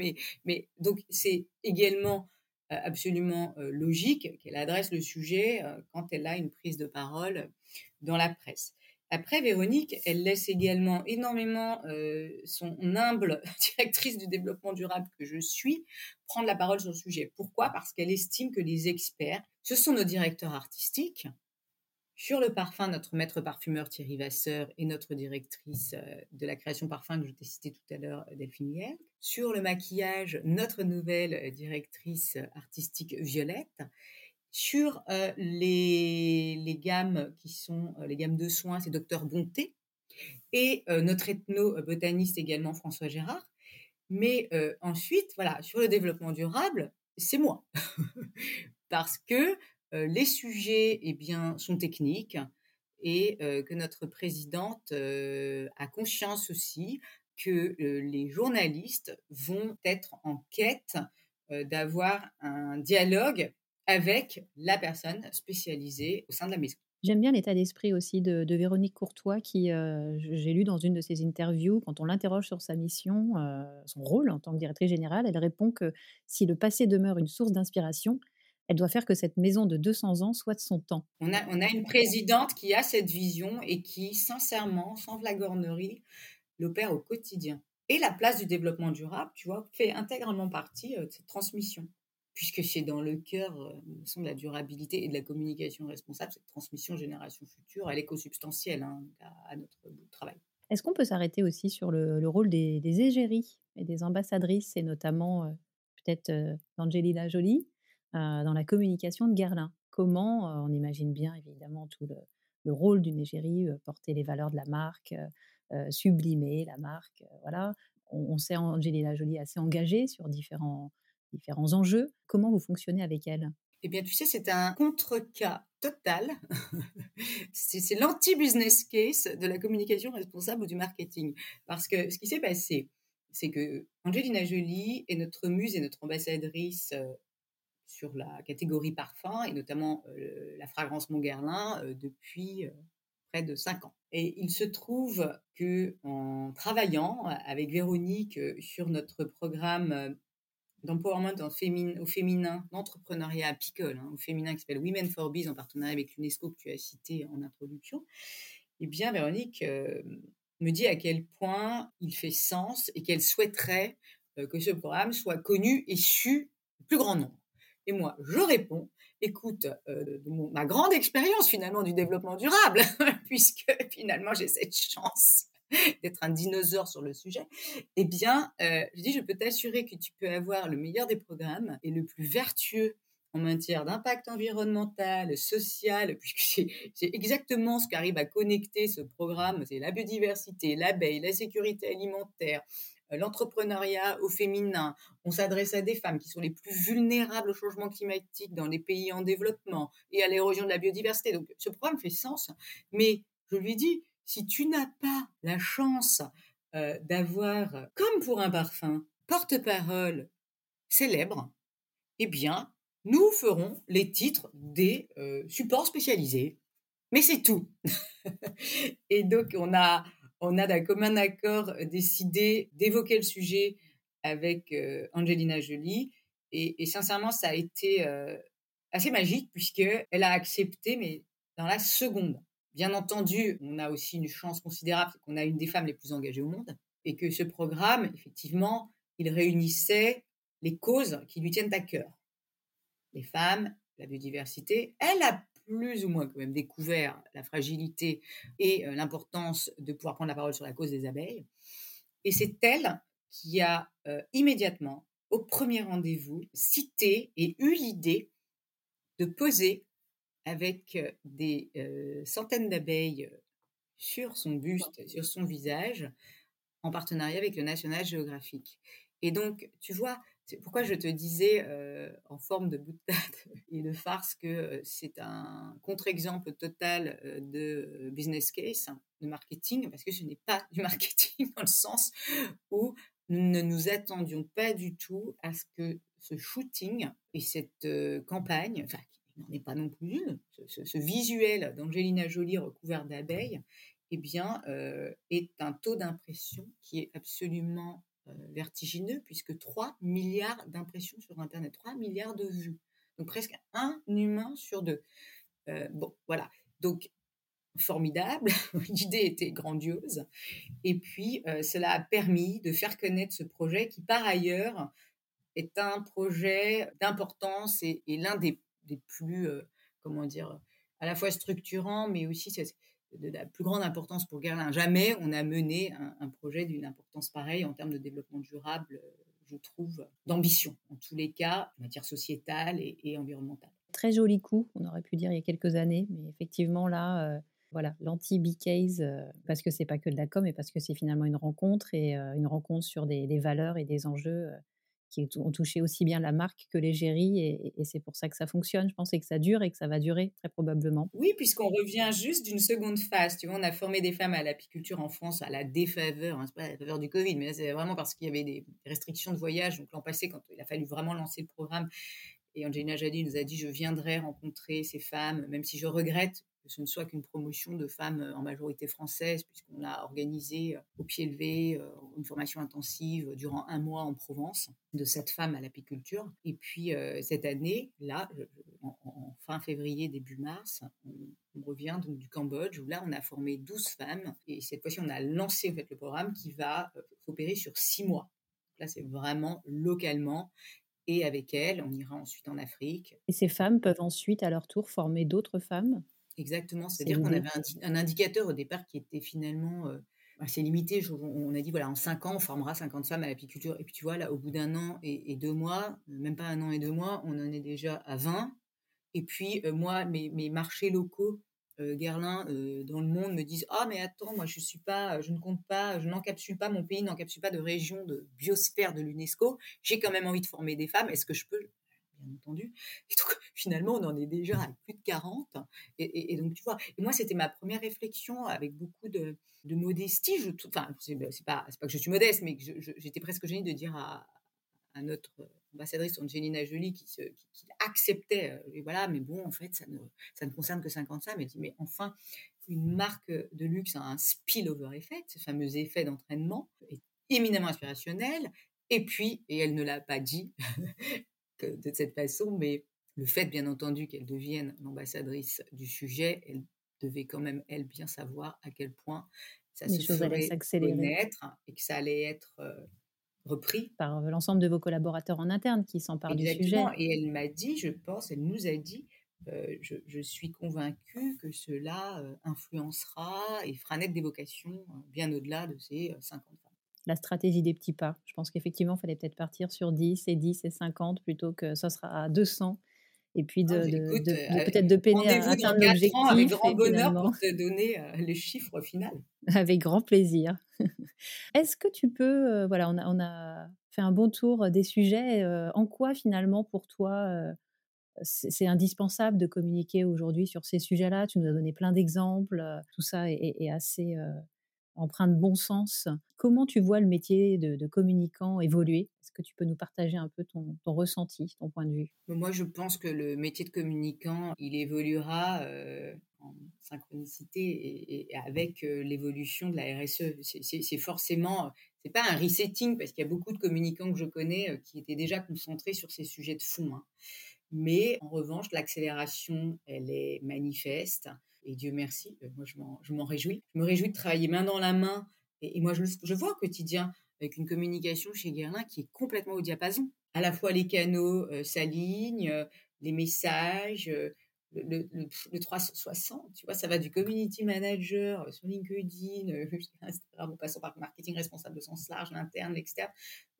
mais, donc c'est également euh, absolument euh, logique qu'elle adresse le sujet euh, quand elle a une prise de parole dans la presse. Après, Véronique, elle laisse également énormément son humble directrice du développement durable que je suis prendre la parole sur le sujet. Pourquoi? Parce qu'elle estime que les experts, ce sont nos directeurs artistiques, sur le parfum, notre maître parfumeur Thierry Vasseur et notre directrice euh, de la création parfum que je t'ai cité tout à l'heure, Delphine Hier. Sur le maquillage, notre nouvelle euh, directrice artistique Violette. Sur euh, les, gammes qui sont les gammes de soins, c'est Docteur Bonté. Et notre ethno-botaniste également, François Gérard. Mais ensuite, voilà, sur le développement durable, c'est moi. Parce que les sujets eh bien, sont techniques et euh, que notre présidente euh, a conscience aussi que les journalistes vont être en quête d'avoir un dialogue avec la personne spécialisée au sein de la maison. J'aime bien l'état d'esprit aussi de, Véronique Courtois, qui, j'ai lu dans une de ses interviews, quand on l'interroge sur sa mission, son rôle en tant que directrice générale, elle répond que si le passé demeure une source d'inspiration, elle doit faire que cette maison de 200 ans soit de son temps. On a, on a une présidente qui a cette vision et qui, sincèrement, sans flagornerie, l'opère au quotidien. Et la place du développement durable, tu vois, fait intégralement partie euh, de cette transmission. puisque c'est dans le cœur de la durabilité et de la communication responsable, cette transmission génération future, elle est co-substantielle hein, à, notre travail. Est-ce qu'on peut s'arrêter aussi sur le, rôle des, égéries et des ambassadrices, et notamment peut-être d'Angelina Jolie, dans la communication de Guerlain Comment, on imagine bien évidemment tout le, rôle d'une égérie, porter les valeurs de la marque, sublimer la marque, voilà. On, on sait Angelina Jolie assez engagée sur différents, différents enjeux. Comment vous fonctionnez avec elle? Eh bien, tu sais, c'est un contre-cas total. c'est l'anti-business case de la communication responsable ou du marketing. Parce que ce qui s'est passé, c'est que Angelina Jolie est notre muse et notre ambassadrice sur la catégorie parfum et notamment la fragrance Montguerlin depuis près de cinq ans. Et il se trouve que en travaillant avec Véronique sur notre programme d'empowerment au féminin, d'entrepreneuriat à Picole, hein, au féminin qui s'appelle Women for Bees en partenariat avec l'UNESCO que tu as cité en introduction, eh bien Véronique me dit à quel point il fait sens et qu'elle souhaiterait que ce programme soit connu et su du plus grand nombre. Et moi, je réponds, écoute, euh, ma grande expérience finalement du développement durable, puisque finalement j'ai cette chance d'être un dinosaure sur le sujet, eh bien, euh, je dis, je peux t'assurer que tu peux avoir le meilleur des programmes et le plus vertueux en matière d'impact environnemental, social, puisque c'est exactement ce qu'arrive à connecter ce programme, c'est la biodiversité, l'abeille, la sécurité alimentaire, l'entrepreneuriat au féminin. On s'adresse à des femmes qui sont les plus vulnérables au changement climatique dans les pays en développement et à l'érosion de la biodiversité. Donc ce programme fait sens, mais je lui dis, si tu n'as pas la chance euh, d'avoir, comme pour un parfum, porte-parole célèbre, eh bien, nous ferons les titres des euh, supports spécialisés. Mais c'est tout. et donc, on a, on a d'un commun accord euh, décidé d'évoquer le sujet avec euh, Angelina Jolie. Et, sincèrement, ça a été euh, assez magique puisqu'elle a accepté, mais dans la seconde. Bien entendu, on a aussi une chance considérable, qu'on a une des femmes les plus engagées au monde et que ce programme, effectivement, il réunissait les causes qui lui tiennent à cœur. Les femmes, la biodiversité. Elle a plus ou moins quand même découvert la fragilité et euh, l'importance de pouvoir prendre la parole sur la cause des abeilles. Et c'est elle qui a euh, immédiatement, au premier rendez-vous, cité et eu l'idée de poser avec euh, des centaines d'abeilles sur son buste, sur son visage, en partenariat avec le National Geographic. Et donc, tu vois, pourquoi je te disais en forme de boutade et de farce que c'est un contre-exemple total de business case, de marketing, parce que ce n'est pas du marketing dans le sens où nous ne nous attendions pas du tout à ce que ce shooting et cette campagne, enfin, qui n'en est pas non plus une, ce, visuel d'Angelina Jolie recouvert d'abeilles, eh bien, est un taux d'impression qui est absolument euh, vertigineux puisque 3 milliards d'impressions sur Internet, 3 milliards de vues. Donc presque un humain sur deux. Euh, bon, voilà. Donc, formidable. L'idée était grandiose. Et puis, euh, cela a permis de faire connaître ce projet qui, par ailleurs, est un projet d'importance et, l'un des, plus, comment dire, à la fois structurants, mais aussi de la plus grande importance pour Guerlain. Jamais on a mené un, projet d'une importance pareille en termes de développement durable, je trouve, d'ambition, en tous les cas, en matière sociétale et, environnementale. Très joli coup, on aurait pu dire il y a quelques années, mais effectivement là, euh, voilà, l'anti-B-case, euh, parce que c'est pas que de la com, mais parce que c'est finalement une rencontre et euh, une rencontre sur des, valeurs et des enjeux qui ont touché aussi bien la marque que l'égérie et, et c'est pour ça que ça fonctionne. Je pense que ça dure et que ça va durer très probablement. Oui, puisqu'on revient juste d'une seconde phase. Tu vois, on a formé des femmes à l'apiculture en France à la défaveur, hein, pas la faveur du Covid, mais c'est vraiment parce qu'il y avait des restrictions de voyage. Donc l'an passé, quand il a fallu vraiment lancer le programme, et Angelina Jadi nous a dit je viendrai rencontrer ces femmes, même si je regrette que ce ne soit qu'une promotion de femmes euh, en majorité française, puisqu'on a organisé euh, au pied levé euh, une formation intensive durant un mois en Provence de cette femme à l'apiculture. Et puis cette année, là, en, fin février, début mars, on, revient donc du Cambodge, où là, on a formé 12 femmes. Et cette fois-ci, on a lancé en fait, le programme qui va s'opérer sur six mois. Là, c'est vraiment localement Et avec elles, on ira ensuite en Afrique. Et ces femmes peuvent ensuite, à leur tour, former d'autres femmes? Exactement. C'est-à-dire qu'on avait un, indicateur au départ qui était finalement euh, assez limité. on a dit, voilà, en 5 ans, on formera 50 femmes à l'apiculture. Et puis, tu vois, là, au bout d'un an et, deux mois, même pas un an et deux mois, on en est déjà à 20. Et puis, euh, moi, mes, mes, marchés locaux euh, Guerlain euh, dans le monde me disent ah mais attends moi je suis pas je ne compte pas je n'encapsule pas mon pays n'encapsule pas de région de biosphère de l'UNESCO j'ai quand même envie de former des femmes est-ce que je peux bien entendu et donc finalement on en est déjà à plus de 40 et, donc tu vois et moi c'était ma première réflexion avec beaucoup de, modestie je enfin c'est pas c'est pas que je suis modeste mais j'étais presque gênée de dire à, à notre ambassadrice Angelina Jolie qui, acceptait, euh, et voilà, mais bon, en fait, ça ne, ça ne concerne que 50 femmes. Elle dit, mais enfin, une marque de luxe a un spillover effect, ce fameux effet d'entraînement, est éminemment inspirationnel. Et puis, et elle ne l'a pas dit de cette façon, mais le fait, bien entendu, qu'elle devienne l'ambassadrice du sujet, elle devait quand même, elle, bien savoir à quel point ça se ferait connaître et que ça allait être euh, repris par l'ensemble de vos collaborateurs en interne qui s'emparent du sujet. Et elle m'a dit, je pense, elle nous a dit, euh, je, suis convaincue que cela euh, influencera et fera naître des vocations euh, bien au-delà de ces 50 femmes. La stratégie des petits pas. Je pense qu'effectivement, il fallait peut-être partir sur 10 et 10 et 50 plutôt que ça sera à 200 et puis de, ah, peut-être de peiner à atteindre l'objectif. Avec grand bonheur pour te donner le chiffre final. Avec grand plaisir. Est-ce que tu peux, voilà, on a, on a, fait un bon tour des sujets. en quoi finalement pour toi c'est indispensable de communiquer aujourd'hui sur ces sujets-là? Tu nous as donné plein d'exemples. Tout ça est, assez empreint de bon sens. Comment tu vois le métier de, communicant évoluer? Est-ce que tu peux nous partager un peu ton, ressenti, ton point de vue? Moi, je pense que le métier de communicant, il évoluera euh, en synchronicité et, avec euh, l'évolution de la RSE. C'est forcément, c'est pas un resetting parce qu'il y a beaucoup de communicants que je connais euh, qui étaient déjà concentrés sur ces sujets de fond. Hein. Mais en revanche, l'accélération, elle est manifeste. Et Dieu merci, euh, moi je m'en réjouis. Je me réjouis de travailler main dans la main. Et, moi je, vois au quotidien avec une communication chez Guerlain qui est complètement au diapason. À la fois les canaux euh, s'alignent, euh, les messages, le, le, 360, tu vois, ça va du community manager sur LinkedIn, Instagram, en passant par marketing responsable de sens large, l'interne, l'externe.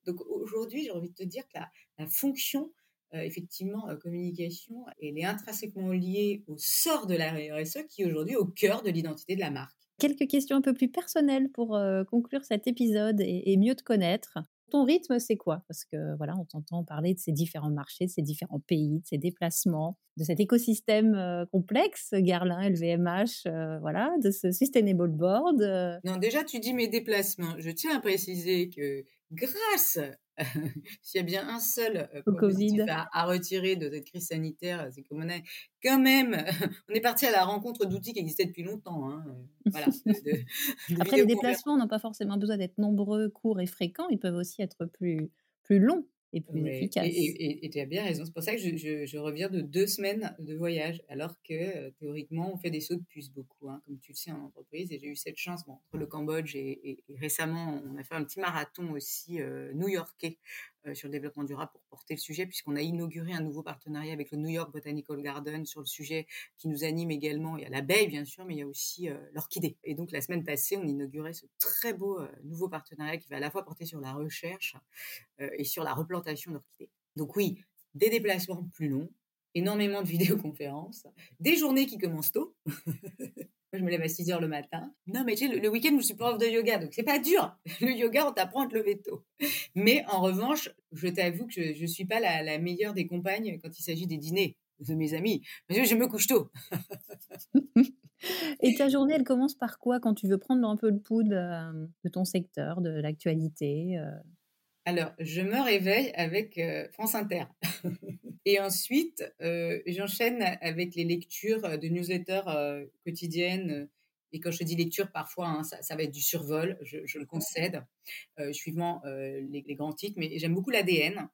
Donc aujourd'hui, j'ai envie de te dire que la, fonction effectivement, euh, communication, elle est intrinsèquement liée au sort de la RSE qui est aujourd'hui au cœur de l'identité de la marque. Quelques questions un peu plus personnelles pour euh, conclure cet épisode et, mieux te connaître. Ton rythme, c'est quoi? Parce que voilà, on t'entend parler de ces différents marchés, de ces différents pays, de ces déplacements, de cet écosystème complexe, Garlin, LVMH, voilà, de ce Sustainable Board. Non, déjà, tu dis mes déplacements. Je tiens à préciser que grâce s'il y a bien un seul euh, Covid à, retirer de cette crise sanitaire, euh, c'est qu'on est quand même, on est parti à la rencontre d'outils qui existaient depuis longtemps. Hein, euh, Après, les déplacements n'ont pas forcément besoin d'être nombreux, courts et fréquents. Ils peuvent aussi être plus, plus longs et plus efficace. Et tu as bien raison. C'est pour ça que je, je, reviens de deux semaines de voyage, alors que euh, théoriquement, on fait des sauts de puce beaucoup, hein, comme tu le sais en entreprise. Et j'ai eu cette chance, bon, entre le Cambodge et, récemment, on a fait un petit marathon aussi euh, new-yorkais sur le développement durable pour porter le sujet, puisqu'on a inauguré un nouveau partenariat avec le New York Botanical Garden sur le sujet qui nous anime également. Il y a l'abeille, bien sûr, mais il y a aussi euh, l'orchidée. Et donc, la semaine passée, on inaugurait ce très beau euh, nouveau partenariat qui va à la fois porter sur la recherche et sur la replantation d'orchidées. Donc oui, des déplacements plus longs, énormément de vidéoconférences, des journées qui commencent tôt. je me lève à 6 heures le matin. Non, mais tu sais, le, week-end, je suis prof de yoga, donc c'est pas dur. Le yoga, on t'apprend à te lever tôt. Mais en revanche, je t'avoue que je, ne suis pas la, meilleure des compagnes quand il s'agit des dîners de mes amis. Parce que je me couche tôt. Et ta journée, elle commence par quoi quand tu veux prendre un peu le pouls de, ton secteur, de l'actualité euh? Alors, je me réveille avec euh, France Inter. Et ensuite, euh, j'enchaîne avec les lectures de newsletters euh, quotidiennes. Et quand je dis lecture, parfois, hein, ça, va être du survol, je, le concède, suivant les, grands titres. Mais j'aime beaucoup l'ADN.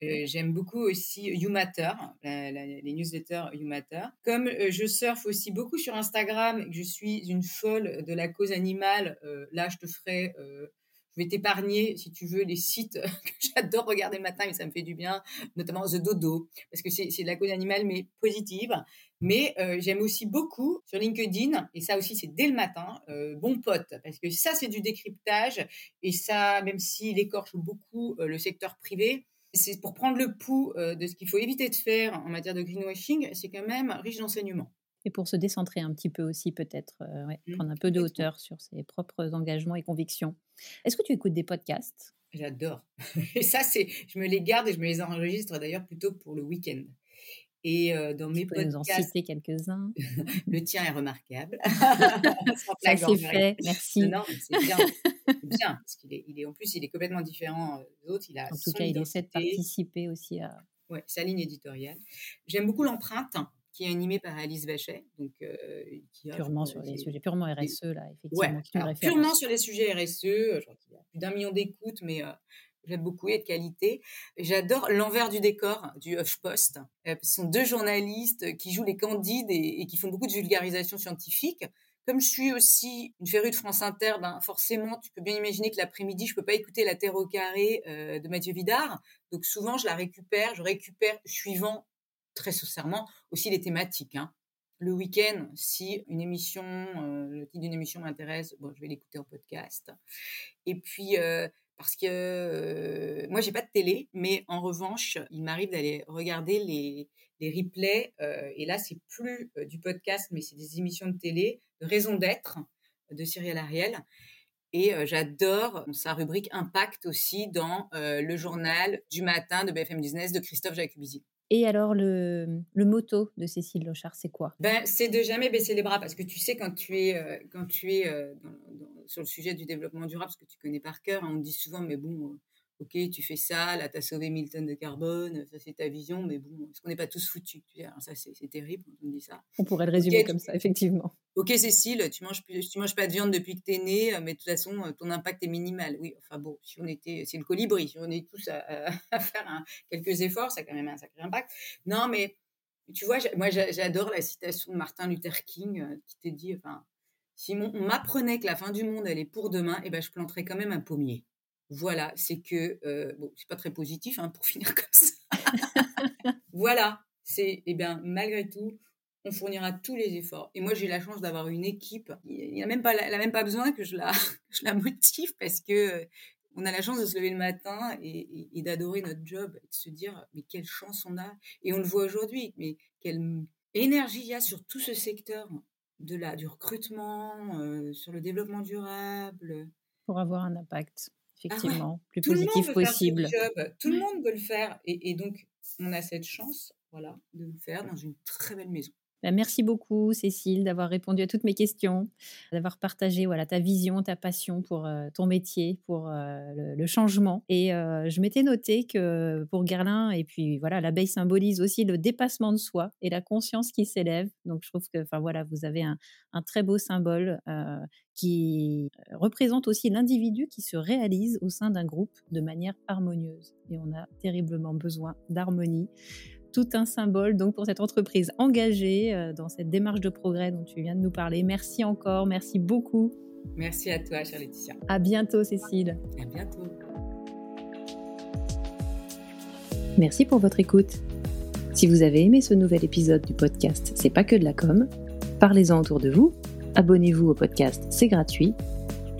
j'aime beaucoup aussi YouMatter, les newsletters YouMatter. Comme je surfe aussi beaucoup sur Instagram que je suis une folle de la cause animale, là, je te ferai je vais t'épargner, si tu veux, les sites que j'adore regarder le matin et ça me fait du bien, notamment The Dodo, parce que c'est de la cause animale, mais positive. Mais euh, j'aime aussi beaucoup sur LinkedIn, et ça aussi c'est dès le matin, euh, Bon Pote, parce que ça c'est du décryptage, et ça, même s'il écorche beaucoup euh, le secteur privé, c'est pour prendre le pouls de ce qu'il faut éviter de faire en matière de greenwashing, c'est quand même riche d'enseignements. Et pour se décentrer un petit peu aussi, peut-être, mmh. prendre un peu de hauteur sur ses propres engagements et convictions. Est-ce que tu écoutes des podcasts? J'adore. Et ça, c'est, je me les garde et je me les enregistre d'ailleurs plutôt pour le week-end. Et dans mes podcasts, nous en citer quelques-uns? le tien est remarquable. Ça c'est fait, merci. Non, c'est bien, bien parce qu'il est, il est, en plus, il est complètement différent des autres. Il a en tout cas, il essaie de participer aussi à. Ouais, sa ligne éditoriale. J'aime beaucoup l'empreinte qui est animée par Alice Vachet, donc qui purement sur les sujets purement RSE là, effectivement. Ouais, purement sur les sujets RSE. Je crois qu'il y a plus d'un million d'écoutes, mais J'aime beaucoup, et de qualité. J'adore l'envers du décor du HuffPost. Euh, ce sont deux journalistes qui jouent les candides et, qui font beaucoup de vulgarisation scientifique. Comme je suis aussi une férue de France Inter, ben forcément, tu peux bien imaginer que l'après-midi, je peux pas écouter la Terre au carré euh, de Mathieu Vidard. Donc souvent, je la récupère. Je récupère suivant, très sincèrement, aussi les thématiques. Hein. Le week-end, si une émission, euh, le titre d'une émission m'intéresse, bon, je vais l'écouter en podcast. Et puis, parce que euh, moi j'ai pas de télé, mais en revanche, il m'arrive d'aller regarder les, les replays. Euh, et là, c'est plus euh, du podcast, mais c'est des émissions de télé, de raison d'être de Cyril Ariel. Et j'adore sa rubrique Impact aussi dans le journal du matin de BFM Business de Christophe Jacubisi. Et alors, le, le motto de Cécile Lochard, c'est quoi? Ben, C'est de jamais baisser les bras, parce que tu sais, quand tu es, quand tu es dans, sur le sujet du développement durable, parce que tu connais par cœur, hein, on dit souvent, mais bon, euh, ok, tu fais ça, là, tu as sauvé 1000 tonnes de carbone, ça c'est ta vision, mais bon, est-ce qu'on n'est pas tous foutus Ça, c'est terrible quand on dit ça. On pourrait le résumer comme ça, effectivement. Ok, Cécile, tu manges, tu manges pas de viande depuis que tu es née, mais de toute façon, ton impact est minimal. Oui, enfin bon, si on était, c'est le colibri, si on est tous à, faire quelques efforts, ça a quand même un sacré impact. Non, mais tu vois, moi j'adore la citation de Martin Luther King euh, qui te dit, enfin, si on m'apprenait que la fin du monde, elle est pour demain, eh ben, je planterais quand même un pommier. Voilà, c'est que, euh, bon, c'est pas très positif hein, pour finir comme ça. voilà, c'est, eh bien, malgré tout, on fournira tous les efforts. Et moi, j'ai la chance d'avoir une équipe. Il n'a même pas, elle a même pas besoin que je la, je la motive parce que on a la chance de se lever le matin et, et d'adorer notre job, et de se dire, mais quelle chance on a. Et on le voit aujourd'hui, mais quelle énergie il y a sur tout ce secteur de la, du recrutement, euh, sur le développement durable. Pour avoir un impact, ah effectivement, plus positif possible. Tout le monde veut le faire. Et, et, donc, on a cette chance voilà, de le faire dans une très belle maison. Bah, merci beaucoup, Cécile, d'avoir répondu à toutes mes questions, d'avoir partagé voilà, ta vision, ta passion pour euh, ton métier, pour euh, le, changement. Et euh, je m'étais noté que pour Gerlin, et puis voilà, l'abeille symbolise aussi le dépassement de soi et la conscience qui s'élève. Donc je trouve que voilà, vous avez un très beau symbole qui représente aussi l'individu qui se réalise au sein d'un groupe de manière harmonieuse. Et on a terriblement besoin d'harmonie tout un symbole donc pour cette entreprise engagée euh, dans cette démarche de progrès dont tu viens de nous parler. Merci encore, merci beaucoup. Merci à toi, chère Laetitia. À bientôt, Cécile. À bientôt. Merci pour votre écoute. Si vous avez aimé ce nouvel épisode du podcast C'est pas que de la com, parlez-en autour de vous, abonnez-vous au podcast, c'est gratuit.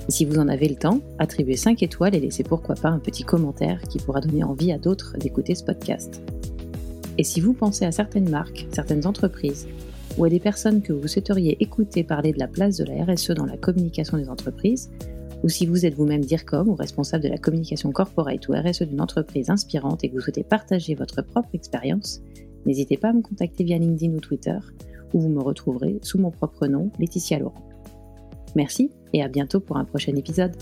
Et si vous en avez le temps, attribuez 5 étoiles et laissez pourquoi pas un petit commentaire qui pourra donner envie à d'autres d'écouter ce podcast. Et si vous pensez à certaines marques, certaines entreprises, ou à des personnes que vous souhaiteriez écouter parler de la place de la RSE dans la communication des entreprises, ou si vous êtes vous-même DIRCOM ou responsable de la communication corporate ou RSE d'une entreprise inspirante et que vous souhaitez partager votre propre expérience, n'hésitez pas à me contacter via LinkedIn ou Twitter, où vous me retrouverez sous mon propre nom, Laetitia Laurent. Merci et à bientôt pour un prochain épisode.